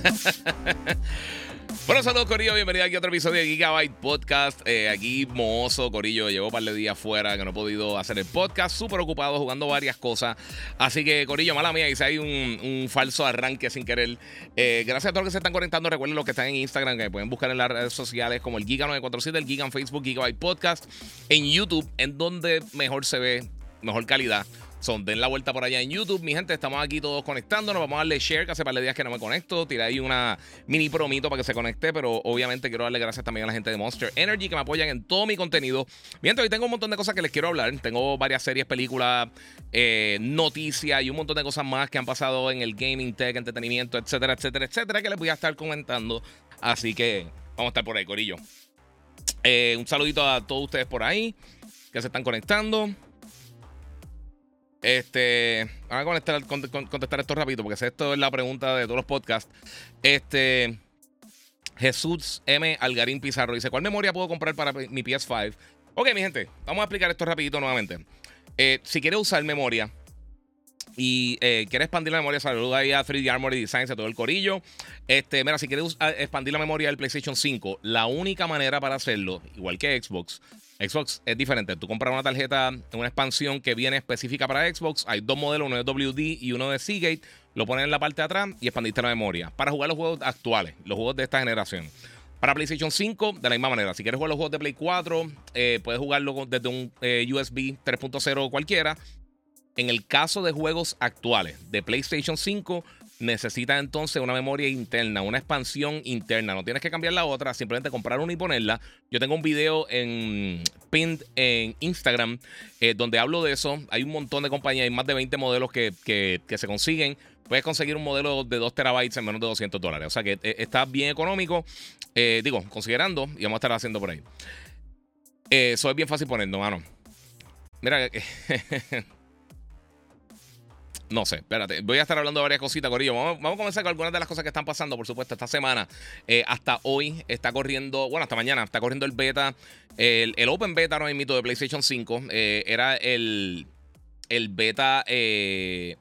bueno, saludos Corillo, bienvenido aquí a otro episodio de Gigabyte Podcast. Eh, aquí mozo, Corillo, llevo un par de días fuera que no he podido hacer el podcast, súper ocupado jugando varias cosas. Así que Corillo, mala mía, hice ahí un, falso arranque sin querer. Eh, gracias a todos los que se están conectando, recuerden los que están en Instagram, que pueden buscar en las redes sociales como el Giga947, el Giga en Facebook, Gigabyte Podcast, en YouTube, en donde mejor se ve, mejor calidad son, den la vuelta por allá en YouTube. Mi gente, estamos aquí todos conectándonos. Vamos a darle share, que hace par de días que no me conecto. Tiré ahí una mini promito para que se conecte, pero obviamente quiero darle gracias también a la gente de Monster Energy que me apoyan en todo mi contenido. Mientras hoy tengo un montón de cosas que les quiero hablar. Tengo varias series, películas, eh, noticias y un montón de cosas más que han pasado en el gaming, tech, entretenimiento, etcétera, etcétera, etcétera, que les voy a estar comentando. Así que vamos a estar por ahí, Corillo. Eh, un saludito a todos ustedes por ahí que se están conectando. Este, vamos a contestar, esto rápido porque esto es la pregunta de todos los podcasts. Este, Jesús M. Algarín Pizarro dice: ¿Cuál memoria puedo comprar para mi PS5? Ok, mi gente, vamos a explicar esto rapidito nuevamente. Eh, si quieres usar memoria y eh, quieres expandir la memoria, saluda ahí a 3D Armory Designs, a todo el corillo. Este, mira, si quieres expandir la memoria del PlayStation 5, la única manera para hacerlo, igual que Xbox, Xbox es diferente. Tú compras una tarjeta una expansión que viene específica para Xbox. Hay dos modelos, uno de WD y uno de Seagate. Lo pones en la parte de atrás y expandiste la memoria. Para jugar los juegos actuales, los juegos de esta generación. Para PlayStation 5, de la misma manera. Si quieres jugar los juegos de Play 4, eh, puedes jugarlo desde un USB 3.0 cualquiera. En el caso de juegos actuales de PlayStation 5, necesitas entonces una memoria interna, una expansión interna. No tienes que cambiar la otra, simplemente comprar una y ponerla. Yo tengo un video en pinned en Instagram eh, donde hablo de eso. Hay un montón de compañías, hay más de 20 modelos que, se consiguen. Puedes conseguir un modelo de 2 terabytes en menos de 200 dólares. O sea que eh, está bien económico. Eh, digo, considerando, y vamos a estar haciendo por ahí. Eso es bien fácil ponerlo, mano. Mira, No sé, espérate. Voy a estar hablando de varias cositas, Corillo. Vamos, vamos, a comenzar con algunas de las cosas que están pasando, por supuesto, esta semana. Eh, hasta hoy está corriendo, bueno, hasta mañana está corriendo el beta, el, Open Beta ahora mismo de PlayStation 5. Eh, era el, el beta eh,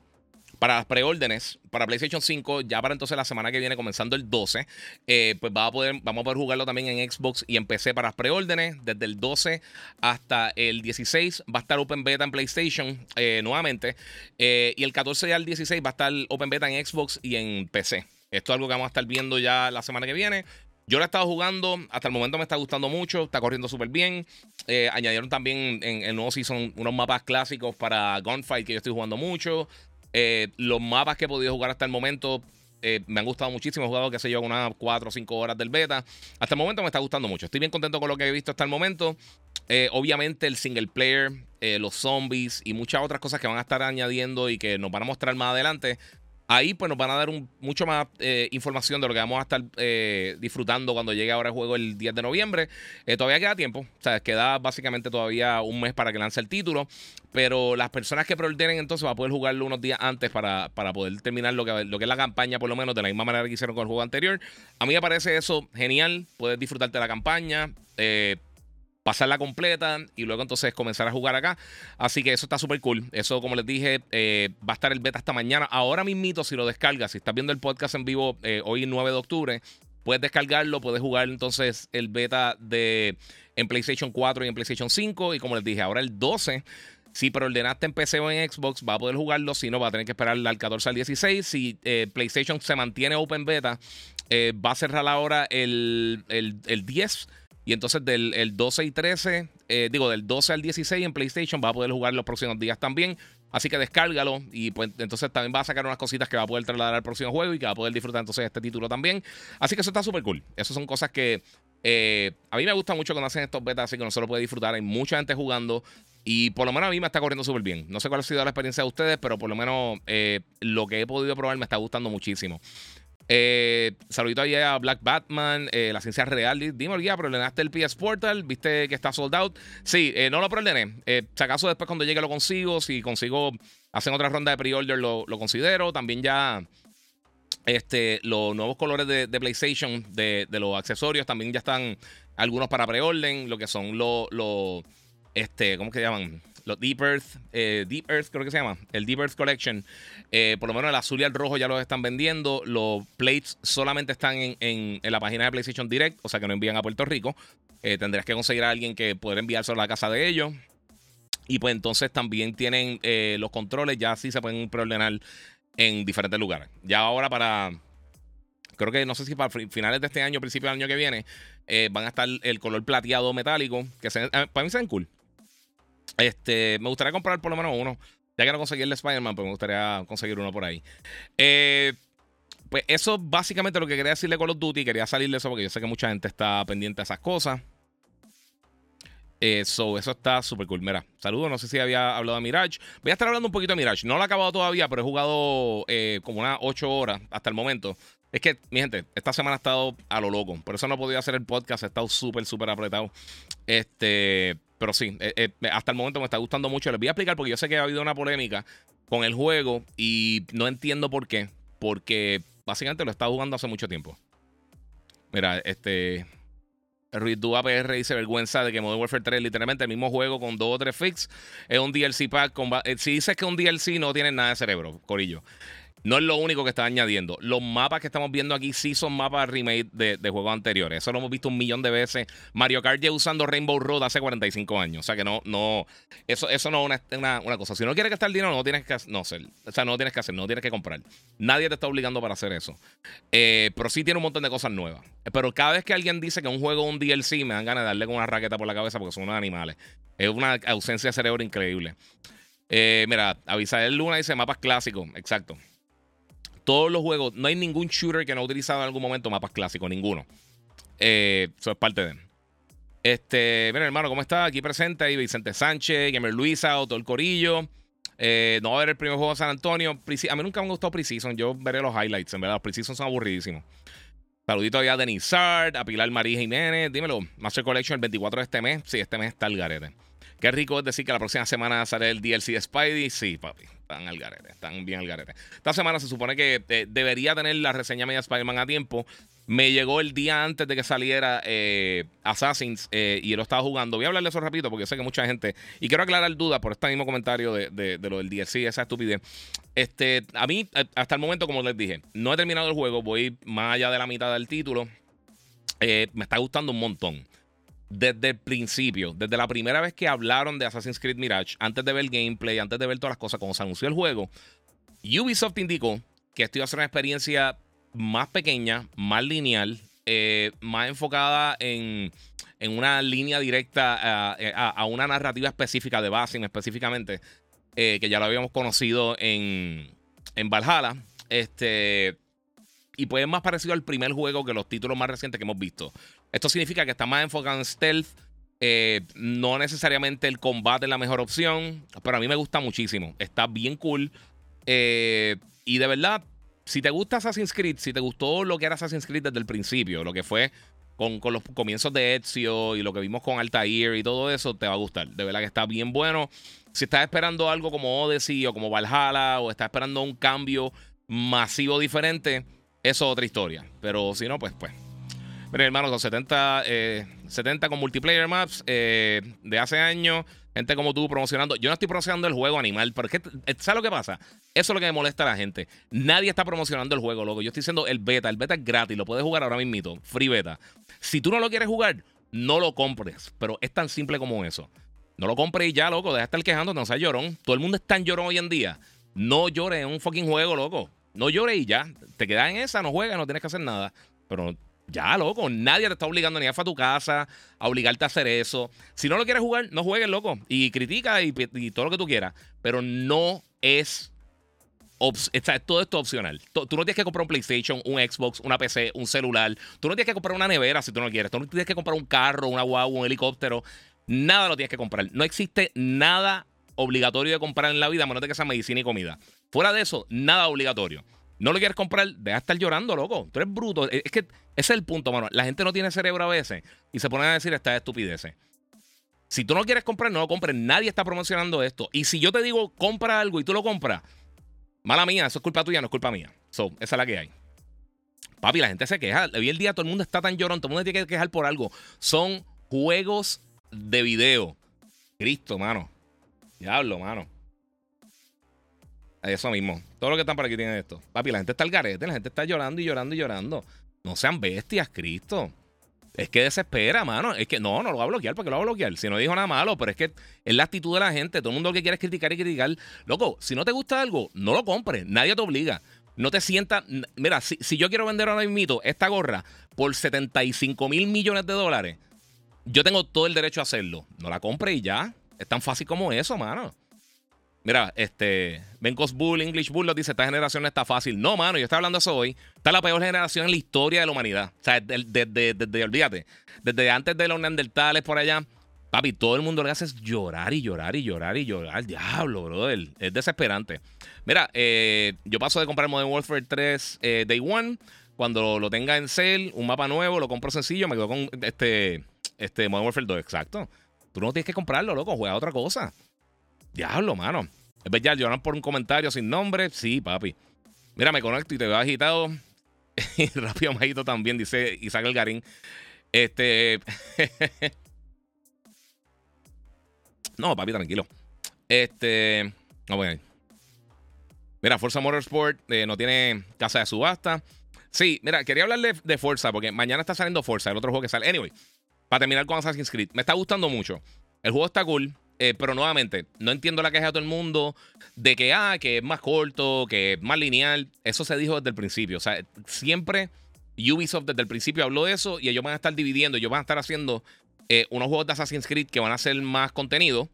para las preórdenes, para PlayStation 5, ya para entonces la semana que viene, comenzando el 12, eh, pues va a poder, vamos a poder jugarlo también en Xbox y en PC para las preórdenes. Desde el 12 hasta el 16 va a estar Open Beta en PlayStation eh, nuevamente. Eh, y el 14 al 16 va a estar Open Beta en Xbox y en PC. Esto es algo que vamos a estar viendo ya la semana que viene. Yo lo he estado jugando, hasta el momento me está gustando mucho, está corriendo súper bien. añadieron también en el nuevo season unos mapas clásicos para Gunfight que yo estoy jugando mucho. Eh, los mapas que he podido jugar hasta el momento eh, me han gustado muchísimo. He jugado, qué sé yo, unas 4 o 5 horas del beta. Hasta el momento me está gustando mucho. Estoy bien contento con lo que he visto hasta el momento. Eh, obviamente, el single player, los zombies y muchas otras cosas que van a estar añadiendo y que nos van a mostrar más adelante. Ahí pues nos van a dar mucho más información de lo que vamos a estar disfrutando cuando llegue ahora el juego el 10 de noviembre. todavía queda tiempo, o sea, queda básicamente todavía un mes para que lance el título. Pero las personas que preordenen entonces van a poder jugarlo unos días antes para, para poder terminar lo que, lo que es la campaña, por lo menos, de la misma manera que hicieron con el juego anterior. A mí me parece eso genial. Puedes disfrutarte de la campaña. Eh, pasarla completa y luego entonces comenzar a jugar acá. Así que eso está súper cool. Eso, como les dije, eh, va a estar el beta hasta mañana. Ahora mismito, si lo descargas, si estás viendo el podcast en vivo eh, hoy 9 de octubre, puedes descargarlo, puedes jugar entonces el beta de en PlayStation 4 y en PlayStation 5. Y como les dije, ahora el 12 si preordenaste en PC o en Xbox, va a poder jugarlo. Si no, va a tener que esperar al 14 al 16. Si eh, PlayStation se mantiene open beta, va a cerrar ahora el, el, 10. Y entonces del el 12 y 13, eh, digo, del 12 al 16 en PlayStation va a poder jugar los próximos días también. Así que descárgalo y pues entonces también va a sacar unas cositas que va a poder trasladar al próximo juego y que va a poder disfrutar entonces este título también. Así que eso está súper cool. Esas son cosas que a mí me gusta mucho cuando hacen estos betas así que no lo puede disfrutar. Hay mucha gente jugando Y por lo menos a mí me está corriendo súper bien. No sé cuál ha sido la experiencia de ustedes, pero por lo menos eh, lo que he podido probar me está gustando muchísimo. Eh, saludito ahí a Black Batman, eh, la ciencia real. Dime, ya, ¿proordenaste el PS Portal? ¿Viste que está sold out? Sí, eh, no lo proordené. si acaso después cuando llegue lo consigo. Si consigo hacer otra ronda de pre-order lo, considero. También ya este, los nuevos colores de, PlayStation, de, los accesorios, también ya están algunos para pre-order. Lo que son los, este, ¿cómo que llaman? Los Deep Earth, eh, Deep Earth creo que se llama, el Deep Earth Collection. Eh, por lo menos el azul y el rojo ya los están vendiendo. Los plates solamente están en, la página de PlayStation Direct, o sea que no envían a Puerto Rico. Eh, tendrías que conseguir a alguien que pueda enviárselo a la casa de ellos. Y pues entonces también tienen los controles, ya sí se pueden preordenar en diferentes lugares. Ya ahora para, creo que no sé si para finales de este año, principio del año que viene, van a estar el color plateado metálico, que para mí se ven cool. Este, me gustaría comprar por lo menos uno. Ya que no conseguí el Spider-Man, pues me gustaría conseguir uno por ahí. Eh, pues eso básicamente lo que quería decirle Call of Duty. Quería salir de eso porque yo sé que mucha gente está pendiente de esas cosas. Eso, eso está súper cool. Mira, saludos. No sé si había hablado de Mirage. Voy a estar hablando un poquito de Mirage. No lo he acabado todavía, pero he jugado eh, como unas 8 horas hasta el momento. Es que, mi gente, esta semana ha estado a lo loco. Por eso no he podido hacer el podcast. He estado súper, súper apretado. Este. Pero sí, eh, eh, hasta el momento me está gustando mucho. Les voy a explicar porque yo sé que ha habido una polémica con el juego y no entiendo por qué. Porque básicamente lo he estado jugando hace mucho tiempo. Mira, este. Ruiz Dua PR dice vergüenza de que Modern Warfare 3 literalmente el mismo juego con dos o tres fix es un DLC pack. Eh, si dices que un DLC no tiene nada de cerebro, Corillo. No es lo único que está añadiendo. Los mapas que estamos viendo aquí sí son mapas remake de, juegos anteriores. Eso lo hemos visto un millón de veces. Mario Kart ya usando Rainbow Road hace 45 años. O sea que no, no, eso, eso no es una, cosa. Si no quieres gastar dinero, no tienes que no hacer. O sea, no tienes que hacer, no tienes que comprar. Nadie te está obligando para hacer eso. Eh, pero sí tiene un montón de cosas nuevas. Pero cada vez que alguien dice que un juego es un DLC, me dan ganas de darle con una raqueta por la cabeza porque son unos animales. Es una ausencia de cerebro increíble. Eh, mira, Avisael Luna dice mapas clásicos. Exacto todos los juegos, no hay ningún shooter que no ha utilizado en algún momento mapas clásicos, ninguno. Eh, eso es parte de. Este, mira, hermano, ¿cómo está? Aquí presente ahí Vicente Sánchez, Gamer Luisa, todo el Corillo. Eh, no va a ver el primer juego de San Antonio. a mí nunca me ha gustado Precision. Yo veré los highlights, en verdad. Los Precision son aburridísimos. Saludito a Denis Sard, a Pilar María Jiménez. Dímelo, Master Collection el 24 de este mes. Sí, este mes está el garete. Qué rico es decir que la próxima semana sale el DLC de Spidey. Sí, papi están al garete, están bien al garete. Esta semana se supone que eh, debería tener la reseña media Spider-Man a tiempo. Me llegó el día antes de que saliera eh, Assassins eh, y lo estaba jugando. Voy a hablarle eso rápido porque sé que mucha gente. Y quiero aclarar dudas por este mismo comentario de, lo del DLC, esa estupidez. Este, a mí, hasta el momento, como les dije, no he terminado el juego. Voy más allá de la mitad del título. me está gustando un montón desde el principio, desde la primera vez que hablaron de Assassin's Creed Mirage, antes de ver el gameplay, antes de ver todas las cosas, cuando se anunció el juego, Ubisoft indicó que esto iba a ser una experiencia más pequeña, más lineal, eh, más enfocada en, una línea directa a, una narrativa específica de Basin específicamente, eh, que ya lo habíamos conocido en, en Valhalla. Este, y pues es más parecido al primer juego que los títulos más recientes que hemos visto. Esto significa que está más enfocado en stealth. Eh, no necesariamente el combate es la mejor opción, pero a mí me gusta muchísimo. Está bien cool. Eh, y de verdad, si te gusta Assassin's Creed, si te gustó lo que era Assassin's Creed desde el principio, lo que fue con, los comienzos de Ezio y lo que vimos con Altair y todo eso, te va a gustar. De verdad que está bien bueno. Si estás esperando algo como Odyssey o como Valhalla o estás esperando un cambio masivo diferente, eso es otra historia. Pero si no, pues, pues Miren, hermano, con 70, 70 eh, con multiplayer maps eh, de hace años. Gente como tú promocionando. Yo no estoy promocionando el juego animal, pero es que, eh, ¿sabes lo que pasa? Eso es lo que me molesta a la gente. Nadie está promocionando el juego, loco. Yo estoy diciendo el beta. El beta es gratis, lo puedes jugar ahora mismo. Free beta. Si tú no lo quieres jugar, no lo compres. Pero es tan simple como eso. No lo compres y ya, loco. Deja de estar quejando, no seas llorón. Todo el mundo es tan llorón hoy en día. No llores en un fucking juego, loco. No llores y ya. Te quedas en esa, no juegas, no tienes que hacer nada. Pero ya, loco, nadie te está obligando ni a, a tu casa a obligarte a hacer eso. Si no lo quieres jugar, no juegues, loco. Y critica y, todo lo que tú quieras. Pero no es. todo esto opcional. Tú no tienes que comprar un PlayStation, un Xbox, una PC, un celular. Tú no tienes que comprar una nevera si tú no quieres. Tú no tienes que comprar un carro, una guagua, un helicóptero. Nada lo tienes que comprar. No existe nada obligatorio de comprar en la vida, a menos que sea medicina y comida. Fuera de eso, nada obligatorio. No lo quieres comprar, deja de estar llorando, loco. Tú eres bruto. Es que ese es el punto, mano. La gente no tiene cerebro a veces y se ponen a decir estas estupideces. Si tú no quieres comprar, no lo compres. Nadie está promocionando esto. Y si yo te digo, compra algo y tú lo compras, mala mía, eso es culpa tuya, no es culpa mía. So, esa es la que hay. Papi, la gente se queja. Hoy el día todo el mundo está tan llorón, todo el mundo tiene que quejar por algo. Son juegos de video. Cristo, mano. Diablo, mano. Eso mismo. Todo lo que están por aquí tienen esto. Papi, la gente está al garete, la gente está llorando y llorando y llorando. No sean bestias, Cristo. Es que desespera, mano. Es que no, no lo va a bloquear porque lo va a bloquear. Si no dijo nada malo, pero es que es la actitud de la gente. Todo el mundo que quiere criticar y criticar. Loco, si no te gusta algo, no lo compres. Nadie te obliga. No te sientas. Mira, si, si, yo quiero vender ahora mismo esta gorra por 75 mil millones de dólares, yo tengo todo el derecho a hacerlo. No la compre y ya. Es tan fácil como eso, mano. Mira, este, Bencos Bull, English Bull, dice, esta generación está fácil. No, mano, yo estoy hablando eso hoy. Está la peor generación en la historia de la humanidad. O sea, desde, desde, olvídate, desde antes de los neandertales por allá, papi, todo el mundo le hace llorar y llorar y llorar y llorar. Diablo, brother. Es desesperante. Mira, eh, yo paso de comprar Modern Warfare 3 eh, Day One. Cuando lo tenga en sale, un mapa nuevo, lo compro sencillo, me quedo con este, este Modern Warfare 2, exacto. Tú no tienes que comprarlo, loco, juega otra cosa. Diablo, mano. Es verdad, lloran por un comentario sin nombre. Sí, papi. Mira, me conecto y te veo agitado. y rápido majito también, dice Isaac Elgarín. Este. no, papi, tranquilo. Este. No voy. Mira, Forza Motorsport eh, no tiene casa de subasta. Sí, mira, quería hablarle de Forza porque mañana está saliendo Forza, el otro juego que sale. Anyway, para terminar con Assassin's Creed, me está gustando mucho. El juego está cool. Eh, pero nuevamente, no entiendo la queja de todo el mundo de que, ah, que es más corto, que es más lineal. Eso se dijo desde el principio. O sea, siempre Ubisoft desde el principio habló de eso y ellos van a estar dividiendo, ellos van a estar haciendo eh, unos juegos de Assassin's Creed que van a ser más contenido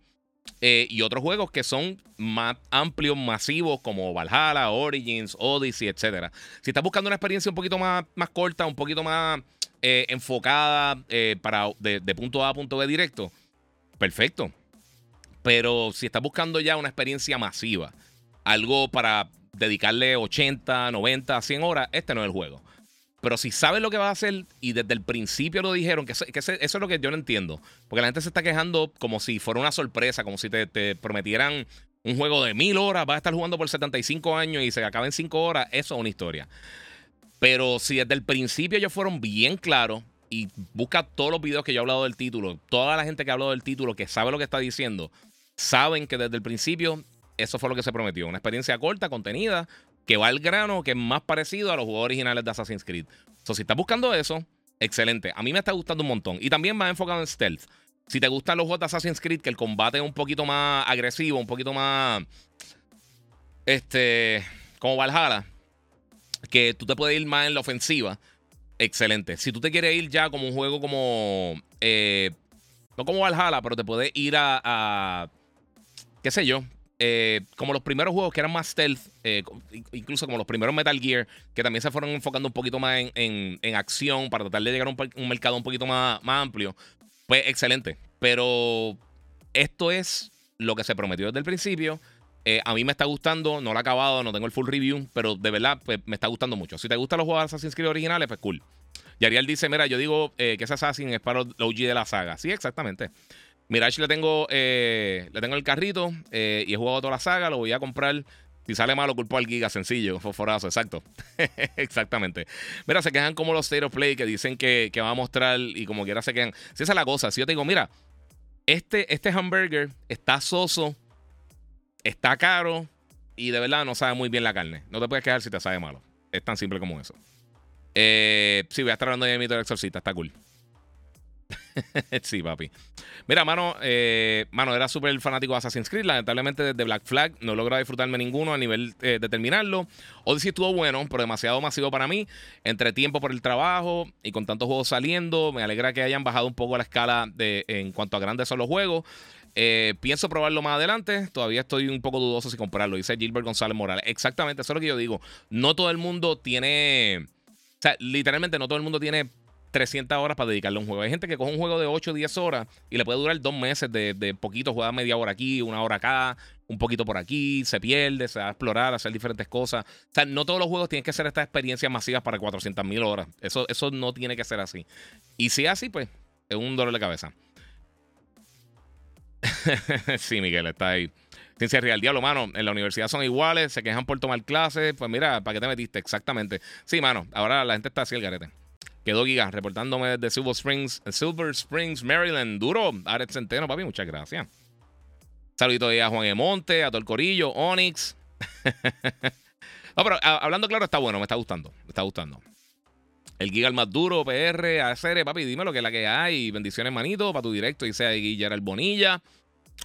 eh, y otros juegos que son más amplios, masivos, como Valhalla, Origins, Odyssey, etc. Si estás buscando una experiencia un poquito más, más corta, un poquito más enfocada para de, de punto A a punto B directo, perfecto. Pero si estás buscando ya una experiencia masiva, algo para dedicarle 80, 90, 100 horas, este no es el juego. Pero si sabes lo que va a hacer y desde el principio lo dijeron, que, eso, es lo que yo no entiendo. Porque la gente se está quejando como si fuera una sorpresa, como si te, prometieran un juego de mil horas, vas a estar jugando por 75 años y se acaba en 5 horas, eso es una historia. Pero si desde el principio ellos fueron bien claros y busca todos los videos que yo he hablado del título, toda la gente que ha hablado del título, que sabe lo que está diciendo, saben que desde el principio eso fue lo que se prometió. Una experiencia corta, contenida, que va al grano, que es más parecido a los juegos originales de Assassin's Creed. So, si estás buscando eso, excelente. A mí me está gustando un montón. Y también va enfocado en stealth. Si te gustan los juegos de Assassin's Creed, que el combate es un poquito más agresivo, un poquito más. Este. Como Valhalla. Que tú te puedes ir más en la ofensiva. Excelente. Si tú te quieres ir ya como un juego como. Eh, no como Valhalla, pero te puedes ir a qué sé yo, eh, como los primeros juegos que eran más stealth, eh, incluso como los primeros Metal Gear, que también se fueron enfocando un poquito más en, acción para tratar de llegar a un, mercado un poquito más, más, amplio, pues excelente. Pero esto es lo que se prometió desde el principio. Eh, a mí me está gustando, no lo he acabado, no tengo el full review, pero de verdad pues, me está gustando mucho. Si te gustan los juegos de Assassin's Creed originales, pues cool. Y Ariel dice, mira, yo digo que ese Assassin es para el OG de la saga. Sí, exactamente. Mirage le tengo, eh, le tengo el carrito eh, y he jugado toda la saga. Lo voy a comprar. Si sale malo, culpo al Giga, sencillo, fosforazo, exacto. Exactamente. Mira, se quejan como los State of Play que dicen que, que va a mostrar y como quiera se quejan. Si esa es la cosa, si yo te digo, mira, este, este hamburger está soso, está caro y de verdad no sabe muy bien la carne. No te puedes quejar si te sabe malo. Es tan simple como eso. Eh, sí, voy a estar hablando de mi exorcista, está cool. sí, papi. Mira, mano, eh, mano era súper fanático de Assassin's Creed. Lamentablemente, desde Black Flag no logra disfrutarme ninguno a nivel eh, de terminarlo. Odyssey estuvo bueno, pero demasiado masivo para mí. Entre tiempo por el trabajo y con tantos juegos saliendo, me alegra que hayan bajado un poco la escala de, en cuanto a grandes son los juegos. Eh, pienso probarlo más adelante. Todavía estoy un poco dudoso si comprarlo. Dice Gilbert González Morales. Exactamente, eso es lo que yo digo. No todo el mundo tiene. O sea, literalmente no todo el mundo tiene 300 horas para dedicarle a un juego. Hay gente que coge un juego de 8 o 10 horas y le puede durar dos meses de, de poquito, juega media hora aquí, una hora acá, un poquito por aquí, se pierde, se va a explorar, hacer diferentes cosas. O sea, no todos los juegos tienen que ser estas experiencias masivas para 400 mil horas. Eso, eso no tiene que ser así. Y si es así, pues es un dolor de cabeza. sí, Miguel, está ahí. Ciencia real, diablo, mano. En la universidad son iguales, se quejan por tomar clases. Pues mira, ¿para qué te metiste? Exactamente. Sí, mano. Ahora la gente está así el garete. Quedó Giga reportándome desde Silver Springs, Silver Springs, Maryland. Duro. Aret Centeno, papi, muchas gracias. Saludito a Juan Emonte, a todo el corillo, Onyx. no, pero hablando claro, está bueno, me está gustando. Me está gustando. El Giga el más duro, PR, ACR, papi, dime lo que es la que hay. Bendiciones, manito, para tu directo. Dice el Bonilla.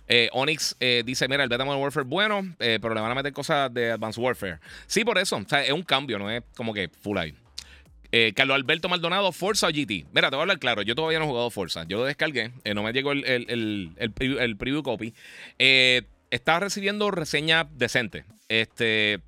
Eh, Onyx eh, dice: Mira, el Beta Modern Warfare bueno, eh, pero le van a meter cosas de Advanced Warfare. Sí, por eso. O sea, es un cambio, no es como que full ahí. Carlos Alberto Maldonado, Forza o GT. Mira, te voy a hablar claro. Yo todavía no he jugado Forza. Yo lo descargué. no me llegó el, el, el, preview, copy. está recibiendo reseña decente. Este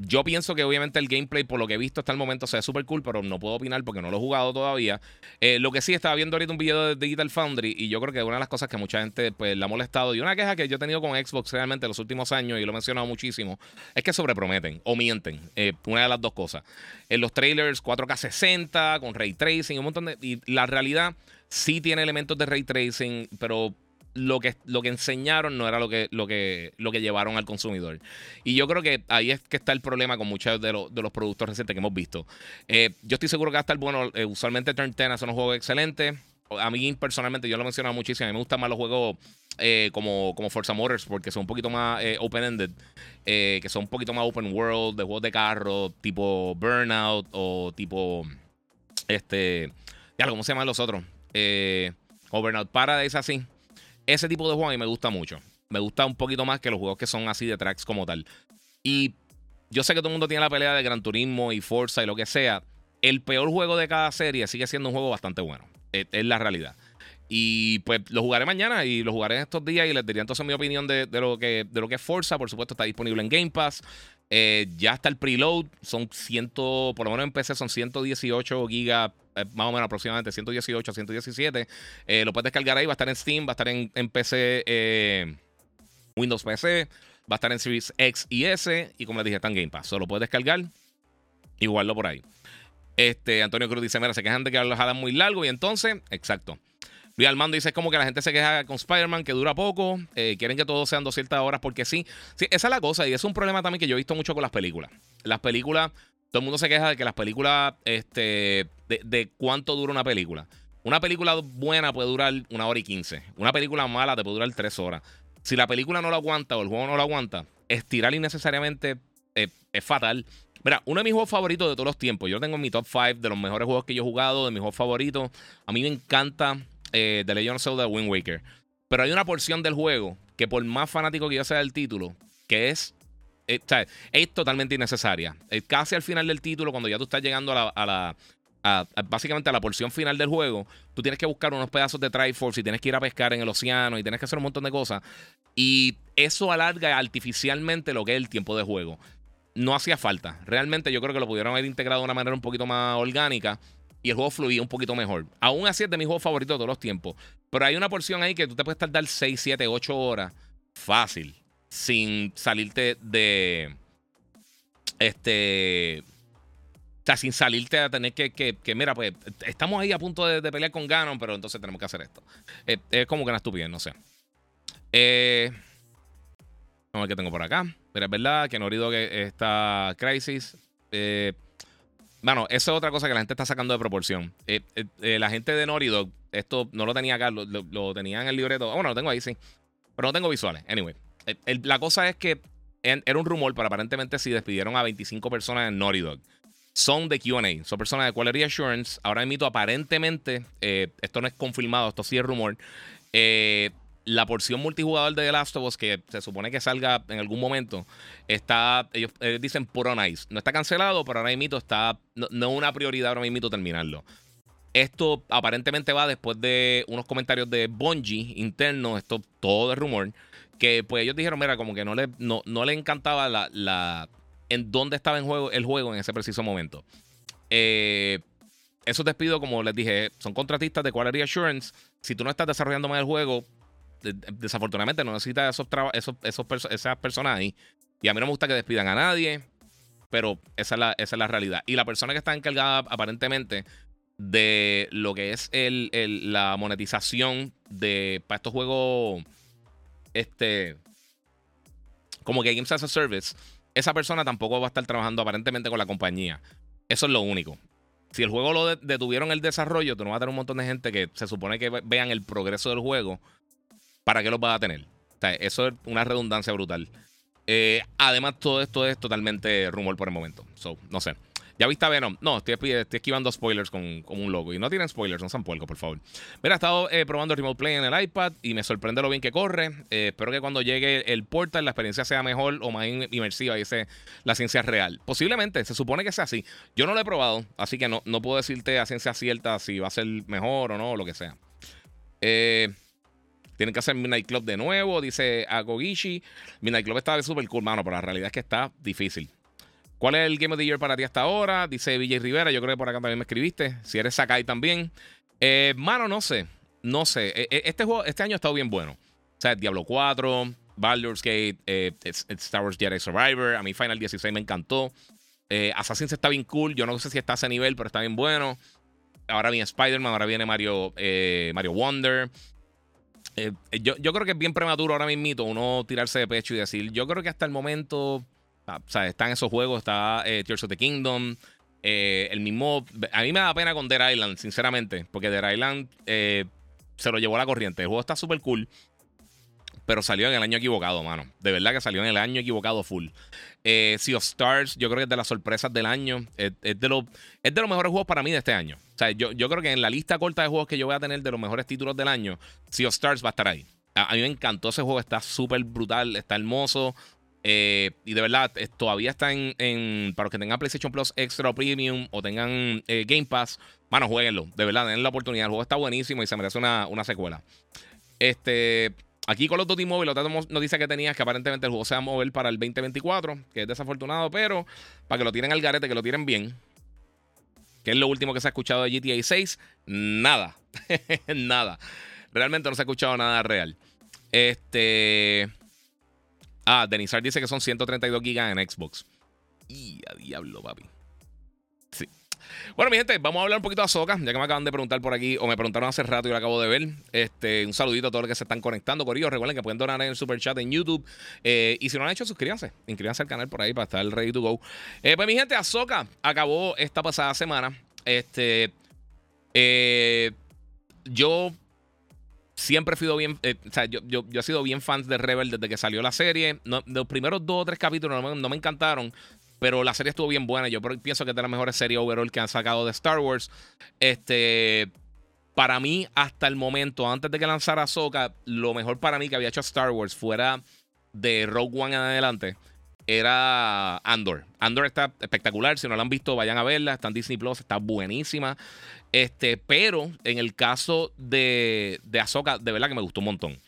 yo pienso que obviamente el gameplay, por lo que he visto hasta el momento, se ve súper cool, pero no puedo opinar porque no lo he jugado todavía. Eh, lo que sí, estaba viendo ahorita un video de Digital Foundry y yo creo que una de las cosas que mucha gente pues, le ha molestado y una queja que yo he tenido con Xbox realmente en los últimos años y lo he mencionado muchísimo, es que sobreprometen o mienten. Eh, una de las dos cosas. En los trailers 4K 60 con ray tracing, un montón de... Y la realidad sí tiene elementos de ray tracing, pero lo que, lo que enseñaron no era lo que, lo, que, lo que llevaron al consumidor. Y yo creo que ahí es que está el problema con muchos de, de los productos recientes que hemos visto. Eh, yo estoy seguro que va a estar bueno. Eh, usualmente Turn 10 son unos juegos excelentes. A mí personalmente, yo lo he mencionado muchísimo. A mí me gustan más los juegos eh, como, como Forza Motors porque son un poquito más open-ended, que son un poquito más open world, de juegos de carro, tipo Burnout o tipo. Este. Ya, ¿cómo se llaman los otros? o Burnout Paradise, así ese tipo de juego a mí me gusta mucho. Me gusta un poquito más que los juegos que son así de tracks como tal. Y yo sé que todo el mundo tiene la pelea de Gran Turismo y Forza y lo que sea. El peor juego de cada serie sigue siendo un juego bastante bueno. Es, la realidad. Y pues lo jugaré mañana y lo jugaré en estos días y les diría entonces mi opinión de, lo, que, de lo que es Forza. Por supuesto está disponible en Game Pass. Eh, ya está el preload. Son 100, por lo menos en PC son 118 gigas eh, más o menos aproximadamente 118, 117. Eh, lo puedes descargar ahí, va a estar en Steam, va a estar en, PC, eh, Windows PC, va a estar en Series X y S, y como les dije, está en Game Pass. Solo puedes descargar y guardarlo por ahí. Este, Antonio Cruz dice, mira, se quejan de que lo jalan muy largo, y entonces, exacto. Luis Armando dice, es como que la gente se queja con Spider-Man, que dura poco, quieren que todo sean 200 horas porque sí. sí. Esa es la cosa, y es un problema también que yo he visto mucho con las películas. Las películas todo el mundo se queja de que las películas, este, de, cuánto dura una película. Una película buena puede durar una hora y quince. Una película mala te puede durar tres horas. Si la película no lo aguanta o el juego no lo aguanta, estirar innecesariamente eh, es fatal. Mira, uno de mis juegos favoritos de todos los tiempos, yo tengo en mi top 5 de los mejores juegos que yo he jugado, de mis juegos favoritos. A mí me encanta eh, The Legend of Zelda Wind Waker. Pero hay una porción del juego que por más fanático que yo sea del título, que es eh, es totalmente innecesaria. Eh, casi al final del título, cuando ya tú estás llegando a la, básicamente a la porción final del juego, tú tienes que buscar unos pedazos de Triforce y tienes que ir a pescar en el océano y tienes que hacer un montón de cosas. Y eso alarga artificialmente lo que es el tiempo de juego. No hacía falta. Realmente yo creo que lo pudieron haber integrado de una manera un poquito más orgánica y el juego fluía un poquito mejor. Aún así es de mis juegos favoritos de todos los tiempos. Pero hay una porción ahí que tú te puedes tardar 6, 7, 8 horas fácil sin salirte de. Este. O sea, sin salirte a tener que, que, mira, pues estamos ahí a punto de, pelear con Ganon, pero entonces tenemos que hacer esto. es como que una estupidez, no sé. Eh, vamos a ver qué tengo por acá. Pero es verdad que Norido que está Crisis. Eh, bueno, eso es otra cosa que la gente está sacando de proporción. Eh, eh, la gente de Norido, esto no lo tenía acá, lo, tenía en el libreto. bueno, lo tengo ahí, sí. Pero no tengo visuales. Anyway la cosa es que era un rumor, pero aparentemente si despidieron a 25 personas en Naughty Dog. Son de QA, son personas de Quality Assurance. Ahora emito aparentemente, eh, esto no es confirmado, esto sí es rumor. Eh, la porción multijugador de The Last of Us, que se supone que salga en algún momento, está, ellos, dicen puro nice. No está cancelado, pero ahora mismo está, no, es una prioridad ahora mismo terminarlo. Esto aparentemente va después de unos comentarios de Bungie internos, esto todo de rumor, que pues ellos dijeron, mira, como que no le, no, le encantaba la, la, en dónde estaba en juego, el juego en ese preciso momento. Eh, esos despidos, como les dije, son contratistas de Quality Assurance. Si tú no estás desarrollando más el juego, desafortunadamente no necesitas esos, esos, esos esas personas ahí. Y a mí no me gusta que despidan a nadie, pero esa es la, realidad. Y la persona que está encargada aparentemente de lo que es la monetización de para estos juegos este como que Games as a Service, esa persona tampoco va a estar trabajando aparentemente con la compañía. Eso es lo único. Si el juego lo detuvieron el desarrollo, tú no vas a tener un montón de gente que se supone que vean el progreso del juego. ¿Para qué los vas a tener? eso es una redundancia brutal. Eh, además, todo esto es totalmente rumor por el momento. So, no sé. ¿Ya viste Venom? No, estoy, esquivando spoilers con, un logo. Y no tienen spoilers, no sean puercos, por favor. Mira, he estado eh, probando Remote Play en el iPad y me sorprende lo bien que corre. Eh, espero que cuando llegue el portal la experiencia sea mejor o más inmersiva ese, la ciencia real. Posiblemente, se supone que sea así. Yo no lo he probado, así que no, no puedo decirte a ciencia cierta si va a ser mejor o no, o lo que sea. Eh. Tienen que hacer Midnight Club de nuevo, dice Agogishi. Midnight Club está súper cool, mano, pero la realidad es que está difícil. ¿Cuál es el Game of the Year para ti hasta ahora? Dice Vijay Rivera. Yo creo que por acá también me escribiste. Si eres Sakai también. Eh, mano, no sé. No sé. E, e, este, juego, este año ha estado bien bueno. O sea, Diablo 4, Baldur's Gate, eh, Star Wars Jedi Survivor. A mí Final 16 me encantó. Eh, Assassin's está bien cool. Yo no sé si está a ese nivel, pero está bien bueno. Ahora viene Spider-Man, ahora viene Mario, eh, Mario Wonder. Yo, yo creo que es bien prematuro ahora mismo uno tirarse de pecho y decir, yo creo que hasta el momento o sea, están esos juegos, está eh, Tears of the Kingdom. Eh, el mismo. A mí me da pena con Dead Island, sinceramente. Porque Dead Island eh, se lo llevó a la corriente. El juego está súper cool. Pero salió en el año equivocado, mano. De verdad que salió en el año equivocado full. sea of Stars, yo creo que es de las sorpresas del año. Es, de, lo, es de los mejores juegos para mí de este año. O sea, yo, yo creo que en la lista corta de juegos que yo voy a tener de los mejores títulos del año, Sea of Stars va a estar ahí. A, mí me encantó ese juego, está súper brutal, está hermoso. Eh, y de verdad, eh, todavía está en, Para los que tengan PlayStation Plus Extra Premium o tengan eh, Game Pass, bueno, jueguenlo. De verdad, den la oportunidad. El juego está buenísimo y se merece una, una secuela. Este. Aquí con los Duty Mobile, nos dice que tenías que aparentemente el juego se va a mover para el 2024, que es desafortunado, pero para que lo tienen al garete, que lo tienen bien. Que es lo último que se ha escuchado de GTA 6. Nada. nada. Realmente no se ha escuchado nada real. Este. Ah, Denizar dice que son 132 gigas en Xbox. Y a diablo, papi. Sí. Bueno, mi gente, vamos a hablar un poquito de Azoka, ya que me acaban de preguntar por aquí, o me preguntaron hace rato y lo acabo de ver. Este, un saludito a todos los que se están conectando, Corillo. Recuerden que pueden donar en el super chat en YouTube. Eh, y si no lo han hecho, suscríbanse. Inscríbanse al canal por ahí para estar ready to go. Eh, pues, mi gente, Azoka acabó esta pasada semana. Este. Eh, yo siempre he sido bien. Eh, o sea, yo, yo, he sido bien fan de Rebel desde que salió la serie. los primeros dos o tres capítulos no me, encantaron. Pero la serie estuvo bien buena. Yo pienso que es de las mejores series overall que han sacado de Star Wars. Este. Para mí, hasta el momento, antes de que lanzara Ahsoka, lo mejor para mí que había hecho Star Wars fuera de Rogue One en adelante era Andor. Andor está espectacular. Si no la han visto, vayan a verla. Está en Disney Plus, está buenísima. Este, pero en el caso de, de Ahsoka, de verdad que me gustó un montón.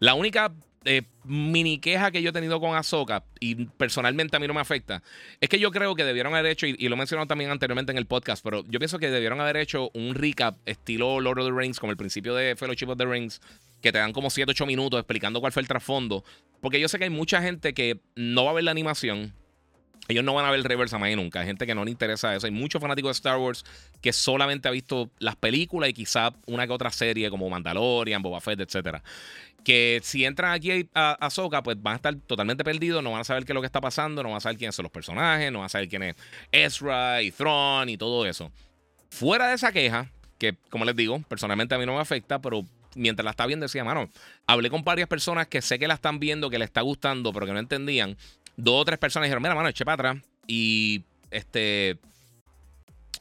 La única eh, mini queja que yo he tenido con Ahsoka, y personalmente a mí no me afecta, es que yo creo que debieron haber hecho, y, lo he mencionado también anteriormente en el podcast, pero yo pienso que debieron haber hecho un recap estilo Lord of the Rings, como el principio de Fellowship of the Rings, que te dan como 7, 8 minutos explicando cuál fue el trasfondo. Porque yo sé que hay mucha gente que no va a ver la animación, ellos no van a ver Reverse más nunca. Hay gente que no le interesa eso. Hay muchos fanáticos de Star Wars que solamente ha visto las películas y quizá una que otra serie como Mandalorian, Boba Fett, etc. Que si entran aquí a, a pues van a estar totalmente perdidos, no van a saber qué es lo que está pasando, no van a saber quiénes son los personajes, no van a saber quién es Ezra y Thrawn y todo eso. Fuera de esa queja, que como les digo, personalmente a mí no me afecta, pero mientras la está viendo decía, mano, hablé con varias personas que sé que la están viendo, que le está gustando, pero que no entendían dos o tres personas dijeron, mira, mano, eché para atrás. Y este